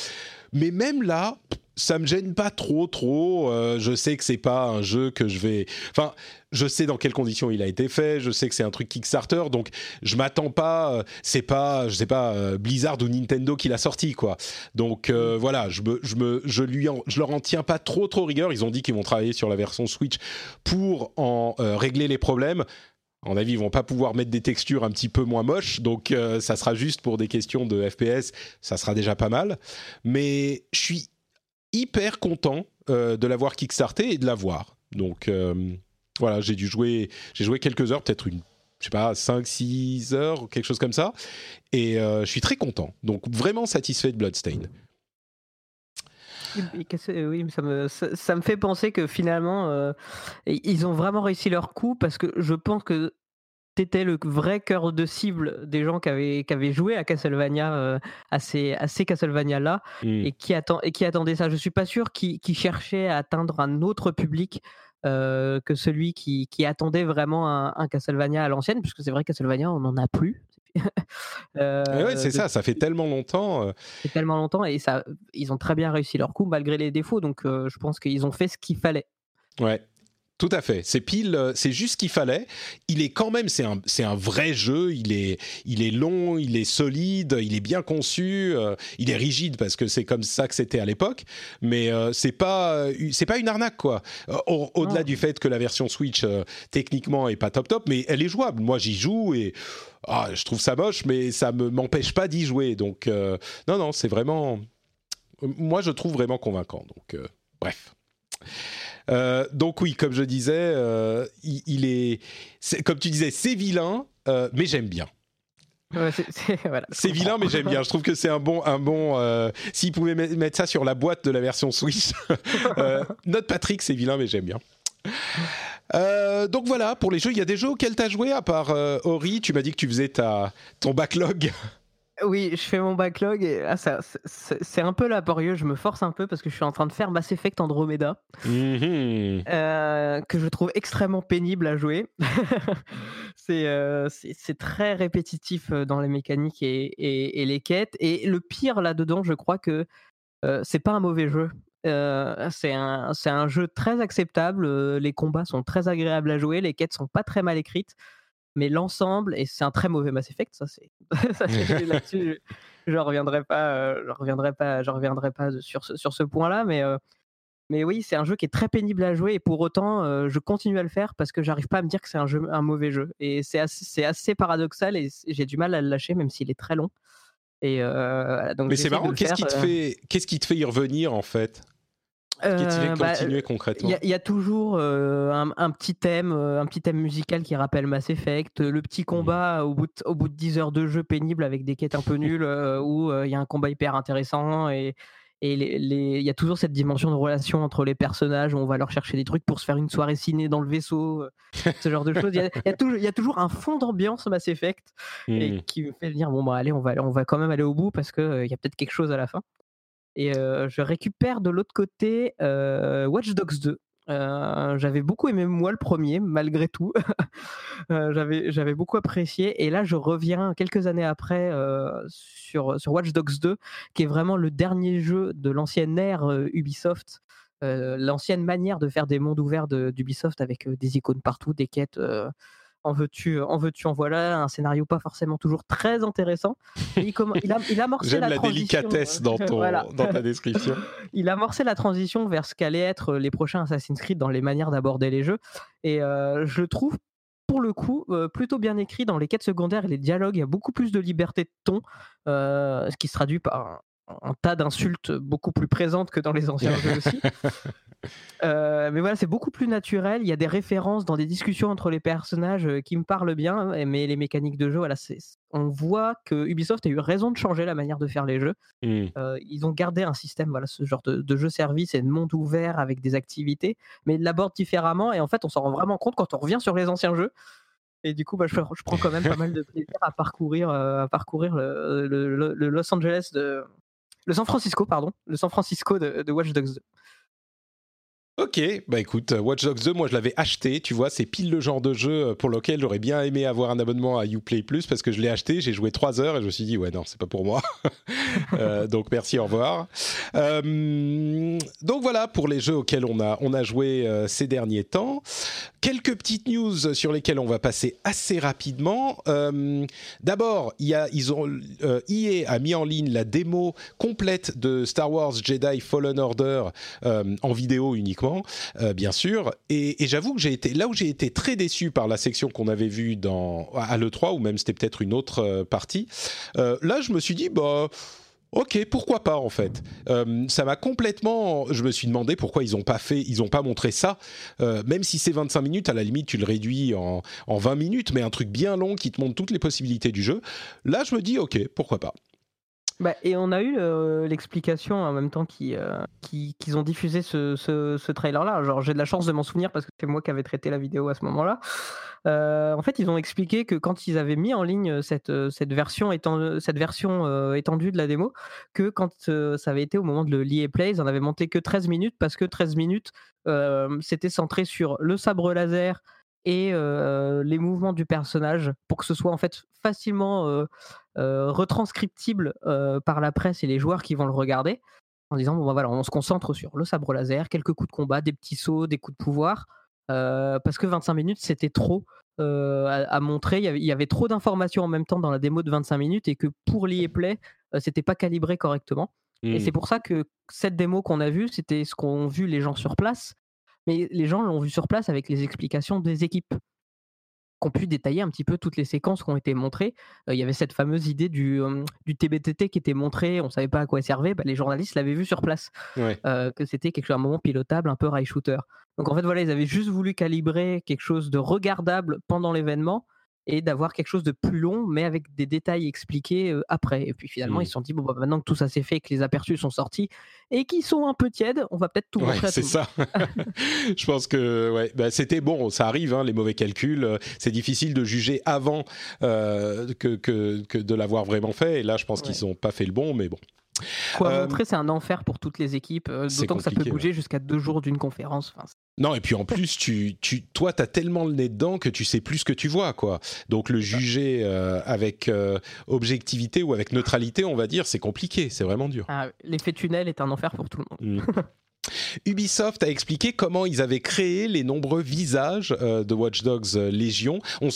Mais même là, ça me gêne pas trop, trop. Euh, je sais que c'est pas un jeu que je vais. Enfin, je sais dans quelles conditions il a été fait. Je sais que c'est un truc Kickstarter, donc je m'attends pas. Euh, c'est pas, je sais pas, euh, Blizzard ou Nintendo qui l'a sorti, quoi. Donc mm. voilà, je me, je me, je lui, je leur en tiens pas trop, trop rigueur. Ils ont dit qu'ils vont travailler sur la version Switch pour en régler les problèmes. En avis, ils vont pas pouvoir mettre des textures un petit peu moins moches, donc ça sera juste pour des questions de FPS, ça sera déjà pas mal. Mais je suis hyper content euh, de l'avoir kickstarté et de l'avoir. Donc euh, voilà, j'ai dû jouer, j'ai joué quelques heures, peut-être une, je sais pas, 5-6 heures, quelque chose comme ça. Et euh, je suis très content. Donc vraiment satisfait de Bloodstained. Oui, ça me, ça, me fait penser que finalement, ils ont vraiment réussi leur coup parce que je pense que étais le vrai cœur de cible des gens qui avaient, qui avaient joué à Castlevania, euh, à ces, Castlevania-là, mmh. et, qui attend, et qui attendaient ça. Je suis pas sûr qu'ils cherchaient à atteindre un autre public euh, que celui qui, qui, attendait vraiment un, Castlevania à l'ancienne, puisque c'est vrai Castlevania, on n'en a plus. euh, c'est ça, ça fait tellement longtemps. C'est tellement longtemps et ça, ils ont très bien réussi leur coup malgré les défauts. Donc, je pense qu'ils ont fait ce qu'il fallait. Ouais, tout à fait. C'est pile, euh, c'est juste ce qu'il fallait. Il est quand même, c'est un, c'est un vrai jeu. Il est, il est long, il est solide, il est bien conçu. Euh, il est rigide parce que c'est comme ça que c'était à l'époque. Mais euh, c'est pas, c'est pas une arnaque quoi. Au, delà du fait que la version Switch techniquement est pas top top, mais elle est jouable. Moi, j'y joue et ah, je trouve ça moche, mais ça me m'empêche pas d'y jouer. Donc non, non, c'est vraiment, moi, je trouve vraiment convaincant. Donc bref. Euh, donc oui, comme je disais, euh, il, est, comme tu disais, c'est vilain, euh, mais j'aime bien. c'est vilain, mais j'aime bien. Je trouve que c'est un bon, un bon. S'il pouvait mettre ça sur la boîte de la version Switch, notre Patrick, c'est vilain, mais j'aime bien. donc voilà, pour les jeux, il y a des jeux auxquels tu as joué à part Ori. Tu m'as dit que tu faisais ta, ton backlog. Oui, je fais mon backlog et ah, ça, c'est un peu laborieux. Je me force un peu parce que je suis en train de faire Mass Effect Andromeda, mm-hmm. euh, que je trouve extrêmement pénible à jouer. Euh, c'est très répétitif euh, dans les mécaniques et, et, les quêtes. Et le pire là-dedans, je crois que c'est pas un mauvais jeu. c'est un, un, jeu très acceptable. les combats sont très agréables à jouer. Les quêtes sont pas très mal écrites mais l'ensemble, et c'est un très mauvais Mass Effect, ça c'est là-dessus, je reviendrai pas, euh, je reviendrai pas, je reviendrai pas sur ce, sur ce point-là, mais euh, mais oui, c'est un jeu qui est très pénible à jouer et pour autant, euh, je continue à le faire parce que j'arrive pas à me dire que c'est un jeu, un mauvais jeu. Et c'est assez, assez, paradoxal et j'ai du mal à le lâcher même s'il est très long. Et donc mais c'est marrant. Qu'est-ce qui te fait, qu'est-ce qui te fait y revenir en fait? Qui bah, continuer concrètement Il y, a toujours euh, un, petit thème, euh, un petit thème musical qui rappelle Mass Effect, le petit mmh. combat au, bout de, au bout de 10 heures de jeu pénible avec des quêtes un peu nulles euh, où il y a un combat hyper intéressant et et il y a toujours cette dimension de relation entre les personnages où on va leur chercher des trucs pour se faire une soirée ciné dans le vaisseau, ce genre de choses. Il y, a, toujours, un fond d'ambiance Mass Effect et mmh. qui me fait dire bon bah allez on va on va quand même aller au bout parce que il y a peut-être quelque chose à la fin. Et je récupère de l'autre côté Watch Dogs 2. j'avais beaucoup aimé moi le premier malgré tout j'avais j'avais beaucoup apprécié et là je reviens quelques années après sur sur Watch Dogs 2 qui est vraiment le dernier jeu de l'ancienne ère Ubisoft l'ancienne manière de faire des mondes ouverts d'Ubisoft avec des icônes partout des quêtes en veux-tu, en veux-tu, en voilà, un scénario pas forcément toujours très intéressant. il, il, a, il amorcé la, la délicatesse dans, ton, dans ta description. il a amorcé la transition vers ce qu'allaient être les prochains Assassin's Creed dans les manières d'aborder les jeux. Et euh, je trouve pour le coup, euh, plutôt bien écrit dans les quêtes secondaires et les dialogues. Il y a beaucoup plus de liberté de ton, euh, ce qui se traduit par un tas d'insultes beaucoup plus présentes que dans les anciens jeux aussi. Euh, mais voilà, c'est beaucoup plus naturel. Il y a des références dans des discussions entre les personnages euh, qui me parlent bien, mais les mécaniques de jeu, voilà, on voit que Ubisoft a eu raison de changer la manière de faire les jeux. Mmh. Euh, ils ont gardé un système, voilà, ce genre de, jeu service et de monde ouvert avec des activités, mais ils l'abordent différemment. Et en fait, on s'en rend vraiment compte quand on revient sur les anciens jeux. Et du coup, bah, je, prends quand même pas mal de plaisir à parcourir, à parcourir le, Los Angeles de, le San Francisco, pardon, le San Francisco de, Watch Dogs 2. Ok, bah écoute, Watch Dogs 2, moi je l'avais acheté, tu vois, c'est pile le genre de jeu pour lequel j'aurais bien aimé avoir un abonnement à Uplay Plus parce que je l'ai acheté, j'ai joué 3 heures et je me suis dit, ouais, non, c'est pas pour moi. euh, donc merci, au revoir. Euh, donc voilà pour les jeux auxquels on a, on a joué euh, ces derniers temps. Quelques petites news sur lesquelles on va passer assez rapidement. Euh, D'abord, ils ont, euh, EA a mis en ligne la démo complète de Star Wars Jedi Fallen Order euh, en vidéo uniquement euh, bien sûr. Et, j'avoue que j'ai été là où j'ai été très déçu par la section qu'on avait vue dans à l'E3 ou même c'était peut-être une autre partie. Là, je me suis dit bah. Ok, pourquoi pas en fait. Euh, ça m'a complètement. Je me suis demandé pourquoi ils n'ont pas fait, ils ont pas montré ça. Euh, même si c'est 25 minutes, à la limite tu le réduis en, en 20 minutes, mais un truc bien long qui te montre toutes les possibilités du jeu. Là, je me dis ok, pourquoi pas. Bah, et on a eu euh, l'explication en même temps qu'ils euh, qui, qu'ils ont diffusé ce, ce, trailer-là. Genre, j'ai de la chance de m'en souvenir parce que c'est moi qui avais traité la vidéo à ce moment-là. Euh, en fait, ils ont expliqué que quand ils avaient mis en ligne cette, cette version, étendue, cette version étendue de la démo, que quand ça avait été au moment de l'EA Play, ils en avaient monté que 13 minutes parce que 13 minutes, c'était centré sur le sabre laser et euh, les mouvements du personnage pour que ce soit en fait facilement euh, euh, retranscriptible par la presse et les joueurs qui vont le regarder en disant bon bah voilà on se concentre sur le sabre laser, quelques coups de combat, des petits sauts, des coups de pouvoir parce que 25 minutes c'était trop à, à montrer, il y avait, il y avait trop d'informations en même temps dans la démo de 25 minutes et que pour l'EA Play euh, c'était pas calibré correctement. Et c'est pour ça que cette démo qu'on a vue c'était ce qu'ont vu les gens sur place mais les gens l'ont vu sur place avec les explications des équipes qui ont pu détailler un petit peu toutes les séquences qui ont été montrées. Euh, Il y avait cette fameuse idée du, euh, du TBTT qui était montré, on savait pas à quoi elle servait, bah, les journalistes l'avaient vu sur place, Ouais. euh, que c'était quelque chose, un moment pilotable, un peu rail shooter. Donc en fait voilà, ils avaient juste voulu calibrer quelque chose de regardable pendant l'événement et d'avoir quelque chose de plus long, mais avec des détails expliqués euh, après. Et puis finalement, ils se sont dit, bon, bah, maintenant que tout ça s'est fait, que les aperçus sont sortis, et qu'ils sont un peu tièdes, on va peut-être tout Ouais, c'est ça. je pense que ouais, bah, c'était bon, ça arrive, hein, les mauvais calculs. euh, C'est difficile de juger avant euh, que, que, que de l'avoir vraiment fait. Et là, je pense Ouais. qu'ils n'ont pas fait le bon, mais bon. Quoi Euh, montrer, c'est un enfer pour toutes les équipes, euh, d'autant que ça peut bouger jusqu'à deux jours d'une conférence. Enfin, Non, et puis en plus, tu, tu, toi, tu as tellement le nez dedans que tu sais plus ce que tu vois, quoi. Donc le juger euh, avec euh, objectivité ou avec neutralité, on va dire, c'est compliqué, c'est vraiment dur. ah, L'effet tunnel est un enfer pour tout le monde. Mm. Ubisoft a expliqué comment ils avaient créé les nombreux visages euh, de Watch Dogs euh, Légion. On,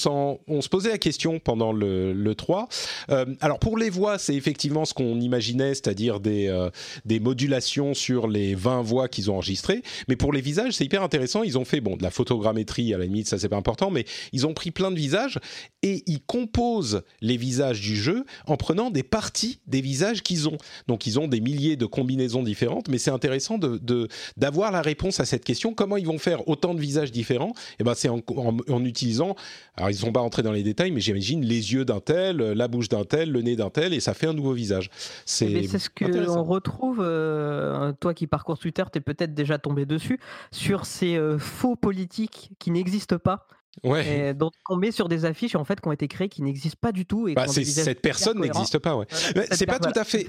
on se posait la question pendant le, le 3. Euh, alors pour les voix, c'est effectivement ce qu'on imaginait, c'est-à-dire des, des modulations sur les 20 voix qu'ils ont enregistrées. Mais pour les visages, c'est hyper intéressant. Ils ont fait bon, de la photogrammétrie, à la limite, ça c'est pas important, mais ils ont pris plein de visages et ils composent les visages du jeu en prenant des parties des visages qu'ils ont. Donc ils ont des milliers de combinaisons différentes, mais c'est intéressant de, de- d'avoir la réponse à cette question. Comment ils vont faire autant de visages différents? Et ben c'est en, en- en utilisant. Alors ils ne sont pas rentrés dans les détails, mais j'imagine les yeux d'un tel, la bouche d'un tel, le nez d'un tel, et ça fait un nouveau visage. C'est Eh C'est ce intéressant. qu'on retrouve, euh, toi qui parcours Twitter, tu es peut-être déjà tombé dessus, sur ces euh, faux politiques qui n'existent pas, Ouais. et dont on met sur des affiches en fait, qui ont été créées, qui n'existent pas du tout. Et Bah, cette personne n'existe pas, ouais. Voilà, c'est pas tout à fait-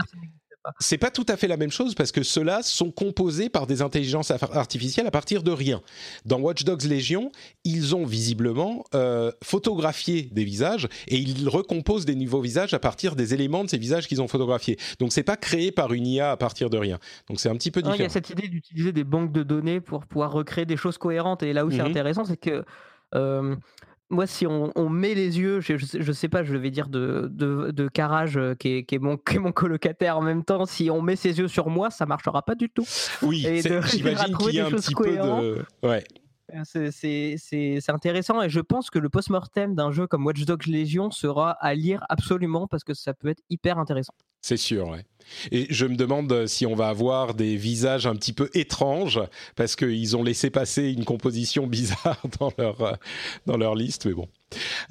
C'est pas tout à fait la même chose parce que ceux-là sont composés par des intelligences ar- artificielles à partir de rien. Dans Watch Dogs Légion, ils ont visiblement euh, photographié des visages et ils recomposent des nouveaux visages à partir des éléments de ces visages qu'ils ont photographiés. Donc c'est pas créé par une IA à partir de rien. Donc c'est un petit peu Non, Il y a différent. cette idée d'utiliser des banques de données pour pouvoir recréer des choses cohérentes. Et là où c'est Mhm. intéressant, c'est que euh, moi, si on, on met les yeux, je, je, sais- je sais pas, je vais dire de, de, de Carrage, euh, qui est, qui, est mon, qui est mon colocataire en même temps, si on met ses yeux sur moi, ça marchera pas du tout. Oui, j'imagine trouver qu'il y a des un petit peu de ouais. Euh, c'est intéressant et je pense que le post-mortem d'un jeu comme Watch Dogs Legion sera à lire absolument parce que ça peut être hyper intéressant. C'est sûr, ouais. Et je me demande si on va avoir des visages un petit peu étranges parce qu'ils ont laissé passer une composition bizarre dans leur, euh, dans leur liste, mais bon.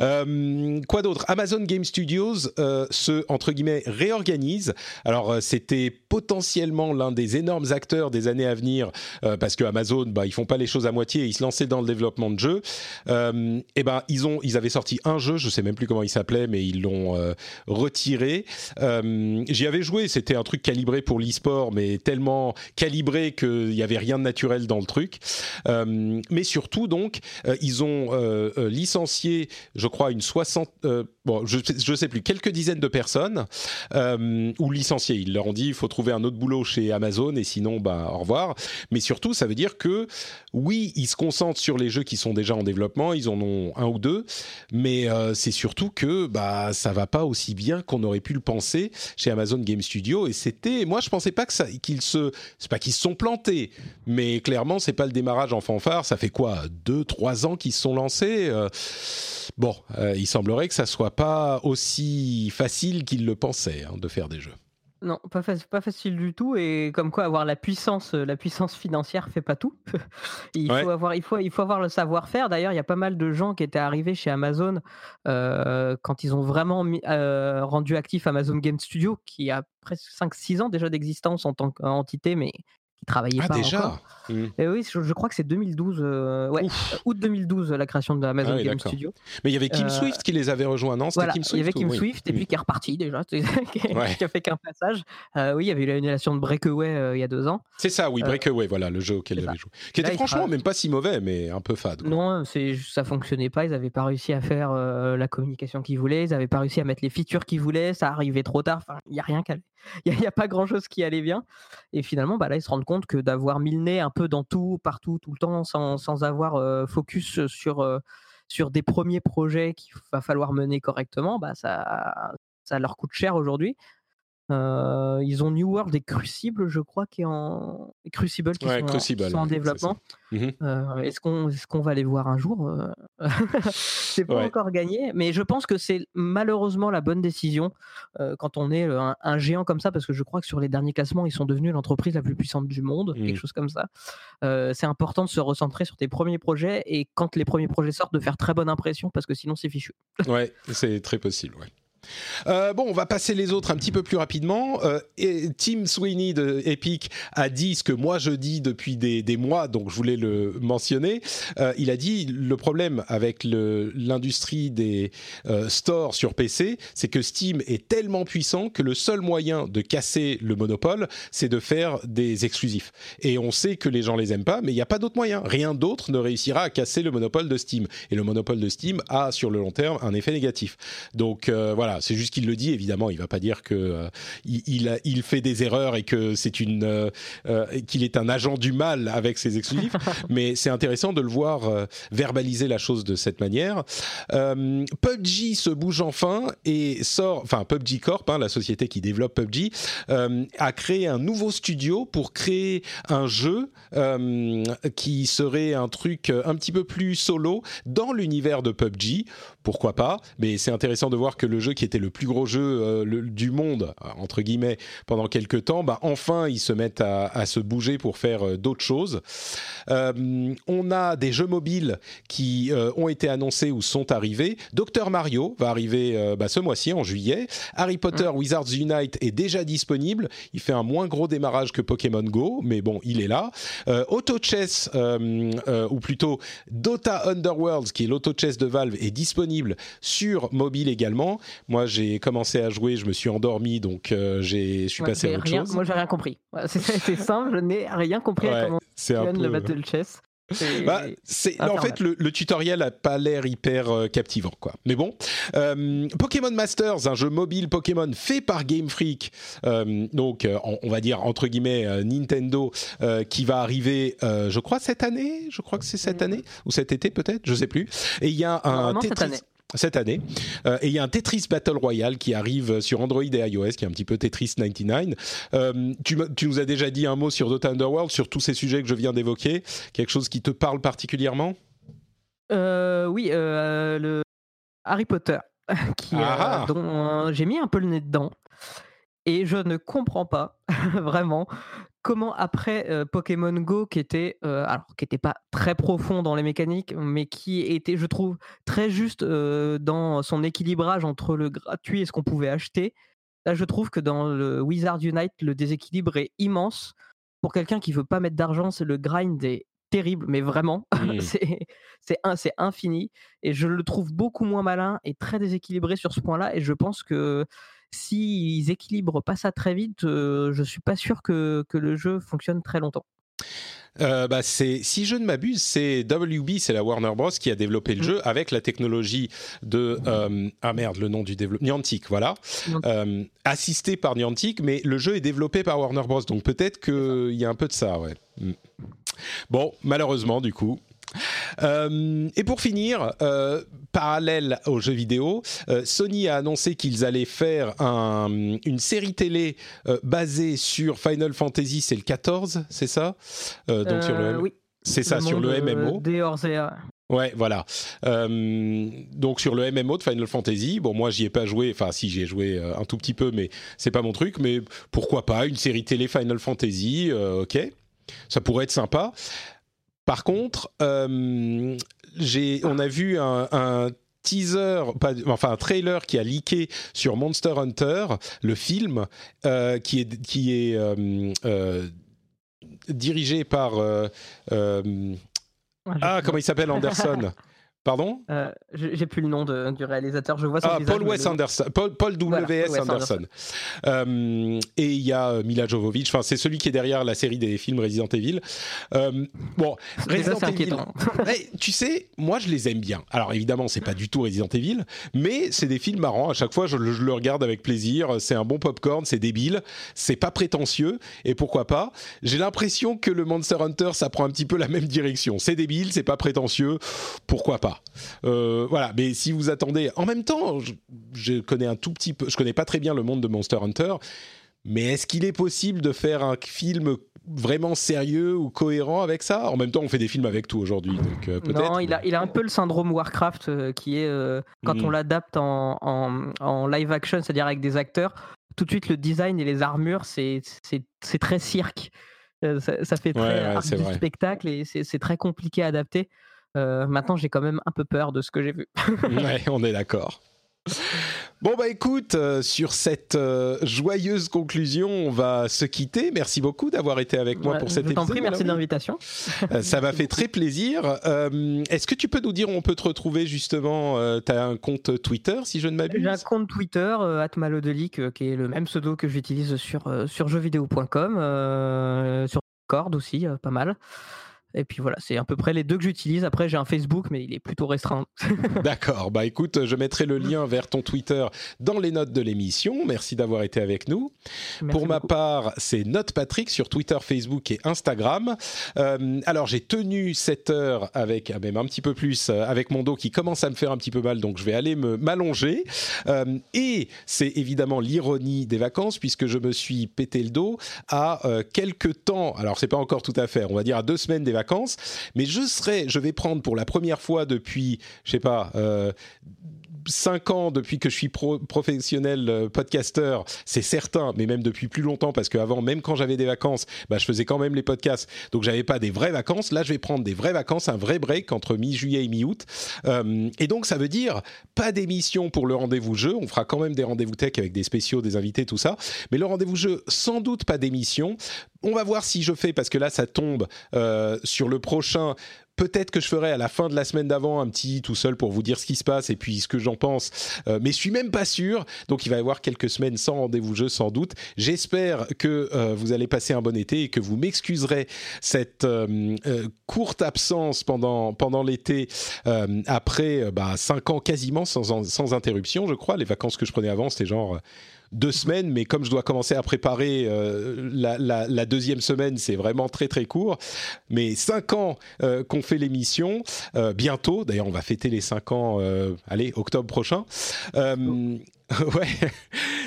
Euh, quoi d'autre? Amazon Game Studios euh, se entre guillemets réorganise. Alors euh, c'était potentiellement l'un des énormes acteurs des années à venir parce que Amazon, bah, ils font pas les choses à moitié, ils se lançaient dans le développement de jeux. et ben ils ont, ils avaient sorti un jeu, je sais même plus comment il s'appelait, mais ils l'ont retiré. J'y avais joué, c'était un truc calibré pour l'e-sport, mais tellement calibré qu'il y avait rien de naturel dans le truc. mais surtout donc, ils ont licencié, je crois, une soixante, euh, bon, je, je sais plus, quelques dizaines de personnes, euh, ou licenciés. Ils leur ont dit, il faut trouver un autre boulot chez Amazon, et sinon, bah, au revoir. Mais surtout, ça veut dire que, oui, ils se concentrent sur les jeux qui sont déjà en développement, ils en ont un ou deux, mais euh, c'est surtout que, bah, ça va pas aussi bien qu'on aurait pu le penser chez Amazon Game Studio, et c'était, moi, je pensais pas que qu'ils se, c'est pas qu'ils se sont plantés, mais clairement, c'est pas le démarrage en fanfare, ça fait quoi, deux, trois ans qu'ils se sont lancés, bon, euh, il semblerait que ça soit pas aussi facile qu'ils le pensaient hein, de faire des jeux. Non, pas, pas, facile du tout. Et comme quoi, avoir la puissance, euh, la puissance financière fait pas tout. il, faut avoir, il, faut, il faut avoir le savoir-faire. D'ailleurs, il y a pas mal de gens qui étaient arrivés chez Amazon euh, quand ils ont vraiment rendu actif Amazon Game Studio, qui a presque 5-6 ans déjà d'existence en tant qu'entité, mais travaillait ah, pas déjà encore. Mmh. Et oui, je, crois que c'est 2012, euh, ouais, août 2012, la création de Amazon ah Game Studio. Mais il y avait Kim euh, Swift qui les avait rejoints, non? Voilà, Kim Swift, Il y avait Kim Swift et puis qui est reparti déjà, qui, a fait qu'un passage. Euh, oui, il y avait eu l'annulation de Breakaway il y a deux ans. C'est ça, oui, Breakaway, voilà, le jeu auquel il avait joué. Qui était franchement même pas si mauvais, mais un peu fade. Quoi. Non, ça fonctionnait pas, ils n'avaient pas réussi à faire la communication qu'ils voulaient, ils n'avaient pas réussi à mettre les features qu'ils voulaient, ça arrivait trop tard, enfin, il n'y a rien qu'à il n'y a, pas grand chose qui allait bien. Et finalement, bah là, ils se rendent compte que d'avoir mis le nez un peu dans tout, partout, tout le temps, sans, sans avoir euh, focus sur, euh, sur des premiers projets qu'il va falloir mener correctement, bah ça, ça leur coûte cher aujourd'hui. Euh, ils ont New World et Crucible, je crois, qui est en Crucible qui sont, en, développement. Mhm. Euh, est-ce qu'on est qu'on va les voir un jour euh? C'est pas encore gagné, mais je pense que c'est malheureusement la bonne décision quand on est un, géant comme ça, parce que je crois que sur les derniers classements, ils sont devenus l'entreprise la plus puissante du monde, quelque mhm. chose comme ça. c'est important de se recentrer sur tes premiers projets et quand les premiers projets sortent, de faire très bonne impression, parce que sinon c'est fichu. ouais, c'est très possible. Ouais. Euh, bon, on va passer les autres un petit peu plus rapidement. Euh, Tim Sweeney de Epic a dit ce que moi je dis depuis des, mois, donc je voulais le mentionner. Euh, il a dit le problème avec l'industrie des stores sur PC, c'est que Steam est tellement puissant que le seul moyen de casser le monopole, c'est de faire des exclusifs. Et on sait que les gens les aiment pas, mais il n'y a pas d'autre moyen. Rien d'autre ne réussira à casser le monopole de Steam. Et le monopole de Steam a sur le long terme un effet négatif. Donc voilà c'est juste qu'il le dit. Évidemment, il va pas dire que euh, il, fait des erreurs et que c'est une euh, euh, qu'il est un agent du mal avec ses exclusifs. mais c'est intéressant de le voir verbaliser la chose de cette manière. PUBG se bouge enfin et sort, enfin PUBG Corp, hein, la société qui développe PUBG, a créé un nouveau studio pour créer un jeu qui serait un truc un petit peu plus solo dans l'univers de PUBG. Pourquoi pas? Mais c'est intéressant de voir que le jeu qui était le plus gros jeu euh, du monde, entre guillemets, pendant quelques temps, bah, enfin, ils se mettent à, se bouger pour faire euh, d'autres choses. Euh, on a des jeux mobiles qui ont été annoncés ou sont arrivés. Docteur Mario va arriver bah, ce mois-ci, en juillet. Harry Potter mmh. Wizards Unite est déjà disponible. Il fait un moins gros démarrage que Pokémon Go, mais bon, il est là. Auto Chess, ou plutôt Dota Underworlds, qui est l'Auto Chess de Valve, est disponible sur mobile également. Moi, j'ai commencé à jouer, je me suis endormi, donc euh, je suis passé à autre rien, chose. Moi, j'ai rien compris. C'est simple, je n'ai rien compris à comment fonctionne le Battle Chess. Bah, en fait, le, tutoriel a pas l'air hyper euh, captivant, quoi. Mais bon, euh, Pokémon Masters, un jeu mobile Pokémon fait par Game Freak, donc on, va dire entre guillemets Nintendo, qui va arriver, je crois cette année, je crois que c'est cette année ou cet été peut-être, je sais plus. Et il y a un Tetris cette année. Euh, et il y a un Tetris Battle Royale qui arrive sur Android et iOS, qui est un petit peu Tetris 99. Euh, tu, tu, nous as déjà dit un mot sur Dota Underworld, sur tous ces sujets que je viens d'évoquer. Quelque chose qui te parle particulièrement? Euh, Oui, le Harry Potter, qui, ah ah. dont j'ai mis un peu le nez dedans. Et je ne comprends pas vraiment comment après Pokémon Go, qui était alors qui était pas très profond dans les mécaniques, mais qui était, je trouve, très juste dans son équilibrage entre le gratuit et ce qu'on pouvait acheter. Là, je trouve que dans le Wizard Unite, le déséquilibre est immense. Pour quelqu'un qui veut pas mettre d'argent, c'est le grind est terrible, mais vraiment, mmh. c'est infini. Et je le trouve beaucoup moins malin et très déséquilibré sur ce point-là. Et je pense que s'ils équilibrent pas ça très vite, je je suis pas sûr que, que le jeu fonctionne très longtemps. Euh, bah c'est, si je ne m'abuse, c'est WB, c'est la Warner Bros qui a développé le mmh. jeu avec la technologie de euh, ah merde, le nom du développeur Niantic, voilà, euh, assisté par Niantic, mais le jeu est développé par Warner Bros, donc peut-être qu'il y a un peu de ça, ouais. Mmh. Bon, malheureusement, du coup, euh, et pour finir, euh, parallèle aux jeux vidéo, euh, Sony a annoncé qu'ils allaient faire une série télé basée sur Final Fantasy, c'est le 14, c'est ça? Donc sur le oui. C'est ça, sur le MMO. Ouais, voilà. donc sur le MMO de Final Fantasy, bon moi j'y ai pas joué, enfin si j'y ai joué un tout petit peu, mais c'est pas mon truc. Mais pourquoi pas une série télé Final Fantasy, ok, ça pourrait être sympa. Par contre, euh, on a vu un, teaser, enfin un trailer qui a leaké sur Monster Hunter, le film, euh, qui est, qui est euh, dirigé par... ah, comment il s'appelle Anderson? Pardon? Euh, J'ai plus le nom du réalisateur. Je vois son ah, Paul Wes Anderson. Paul, W.S. Anderson. Euh, et il y a euh, Mila Jovovich. Enfin, c'est celui qui est derrière la série des films Resident Evil. bon, Resident Evil. tu sais, moi, je les aime bien. Alors, évidemment, c'est pas du tout Resident Evil, mais c'est des films marrants. À chaque fois, je, je le regarde avec plaisir. C'est un bon popcorn. C'est débile. C'est pas prétentieux. Et pourquoi pas J'ai l'impression que le Monster Hunter, ça prend un petit peu la même direction. C'est débile. C'est pas prétentieux. Pourquoi pas euh, voilà, mais si vous attendez, en même temps, je, connais un tout petit peu, je connais pas très bien le monde de Monster Hunter, mais est-ce qu'il est possible de faire un film vraiment sérieux ou cohérent avec ça? En même temps, on fait des films avec tout aujourd'hui, donc euh, peut-être. Non, il a, il a un peu le syndrome Warcraft euh, qui est quand hmm. on l'adapte en, en, live action, c'est-à-dire avec des acteurs, tout de suite le design et les armures, c'est très cirque. Ça, fait très ouais, spectacle et c'est très compliqué à adapter. Euh, maintenant, j'ai quand même un peu peur de ce que j'ai vu. ouais, on est d'accord. Bon bah écoute, euh, sur cette euh, joyeuse conclusion, on va se quitter. Merci beaucoup d'avoir été avec moi pour cet épisode. Je prie, merci de l'invitation. ça m'a fait très plaisir. Est-ce que tu peux nous dire où on peut te retrouver justement Tu as un compte Twitter, si je ne m'abuse? J'ai un compte Twitter, atmalodelic, qui est le même pseudo que j'utilise sur, sur jeuxvideo.com, sur Discord aussi, pas mal. Et puis voilà, c'est à peu près les deux que j'utilise. Après, j'ai un Facebook, mais il est plutôt restreint. D'accord. Bah écoute, je mettrai le lien vers ton Twitter dans les notes de l'émission. Merci d'avoir été avec nous. Pour ma part, c'est Note Patrick sur Twitter, Facebook et Instagram. Euh, alors, j'ai tenu cette heure avec, ah, même un petit peu plus, euh, avec mon dos qui commence à me faire un petit peu mal, donc je vais aller me m'allonger. Euh, et c'est évidemment l'ironie des vacances, puisque je me suis pété le dos à quelques temps. Alors, c'est pas encore tout à fait, on va dire à deux semaines des vacances vacances, mais je serai, je vais prendre pour la première fois depuis, je sais pas, euh, cinq ans depuis que je suis professionnel euh, podcasteur, c'est certain, mais même depuis plus longtemps parce qu'avant, même quand j'avais des vacances, bah, je faisais quand même les podcasts, donc j'avais pas des vraies vacances. Là, je vais prendre des vraies vacances, un vrai break entre mi-juillet et mi-août, euh, et donc ça veut dire pas d'émission pour le rendez-vous jeu. On fera quand même des rendez-vous tech avec des spéciaux, des invités, tout ça, mais le rendez-vous jeu, sans doute pas d'émission. On va voir si je fais parce que là, ça tombe euh, sur le prochain Peut-être que je ferai à la fin de la semaine d'avant un petit tout seul pour vous dire ce qui se passe et puis ce que j'en pense. Euh, mais je suis même pas sûr. Donc il va y avoir quelques semaines sans rendez-vous jeu sans doute. J'espère que euh, vous allez passer un bon été et que vous m'excuserez cette euh, courte absence pendant l'été après bah, cinq ans quasiment sans, sans interruption, je crois. Les vacances que je prenais avant, c'était genre deux semaines, mais comme je dois commencer à préparer euh, la, deuxième semaine, c'est vraiment très très court. Mais cinq ans euh, qu'on fait l'émission, euh, bientôt, d'ailleurs on va fêter les cinq ans, allez, octobre prochain. ouais,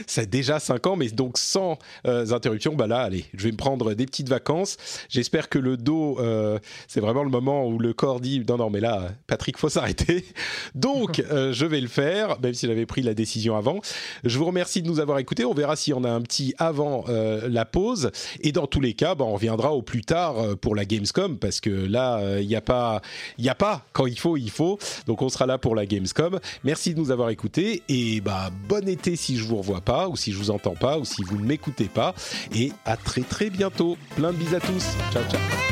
ça a déjà 5 ans, mais donc sans euh, interruption, bah là, allez, je vais me prendre des petites vacances. J'espère que le dos, euh, c'est vraiment le moment où le corps dit non, non, mais là, Patrick, faut s'arrêter. Donc, euh, je vais le faire, même si j'avais pris la décision avant. Je vous remercie de nous avoir écoutés. On verra si on a un petit avant la pause. Et dans tous les cas, bah, on reviendra au plus tard pour la Gamescom, parce que là, il n'y a pas, il a pas quand il faut, il faut. Donc, on sera là pour la Gamescom. Merci de nous avoir écoutés et bah bon été si je vous revois pas, ou si je vous entends pas, ou si vous ne m'écoutez pas. Et à très très bientôt. Plein de bis à tous. Ciao ciao.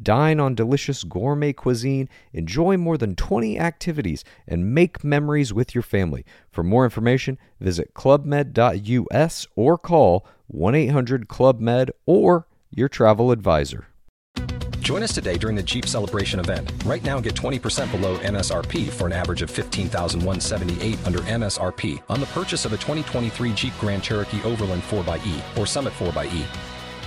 Dine on delicious gourmet cuisine, enjoy more than 20 activities, and make memories with your family. For more information, visit clubmed.us or call 1 800 Club Med or your travel advisor. Join us today during the Jeep Celebration event. Right now, get 20% below MSRP for an average of 15178 under MSRP on the purchase of a 2023 Jeep Grand Cherokee Overland 4xE or Summit 4xE.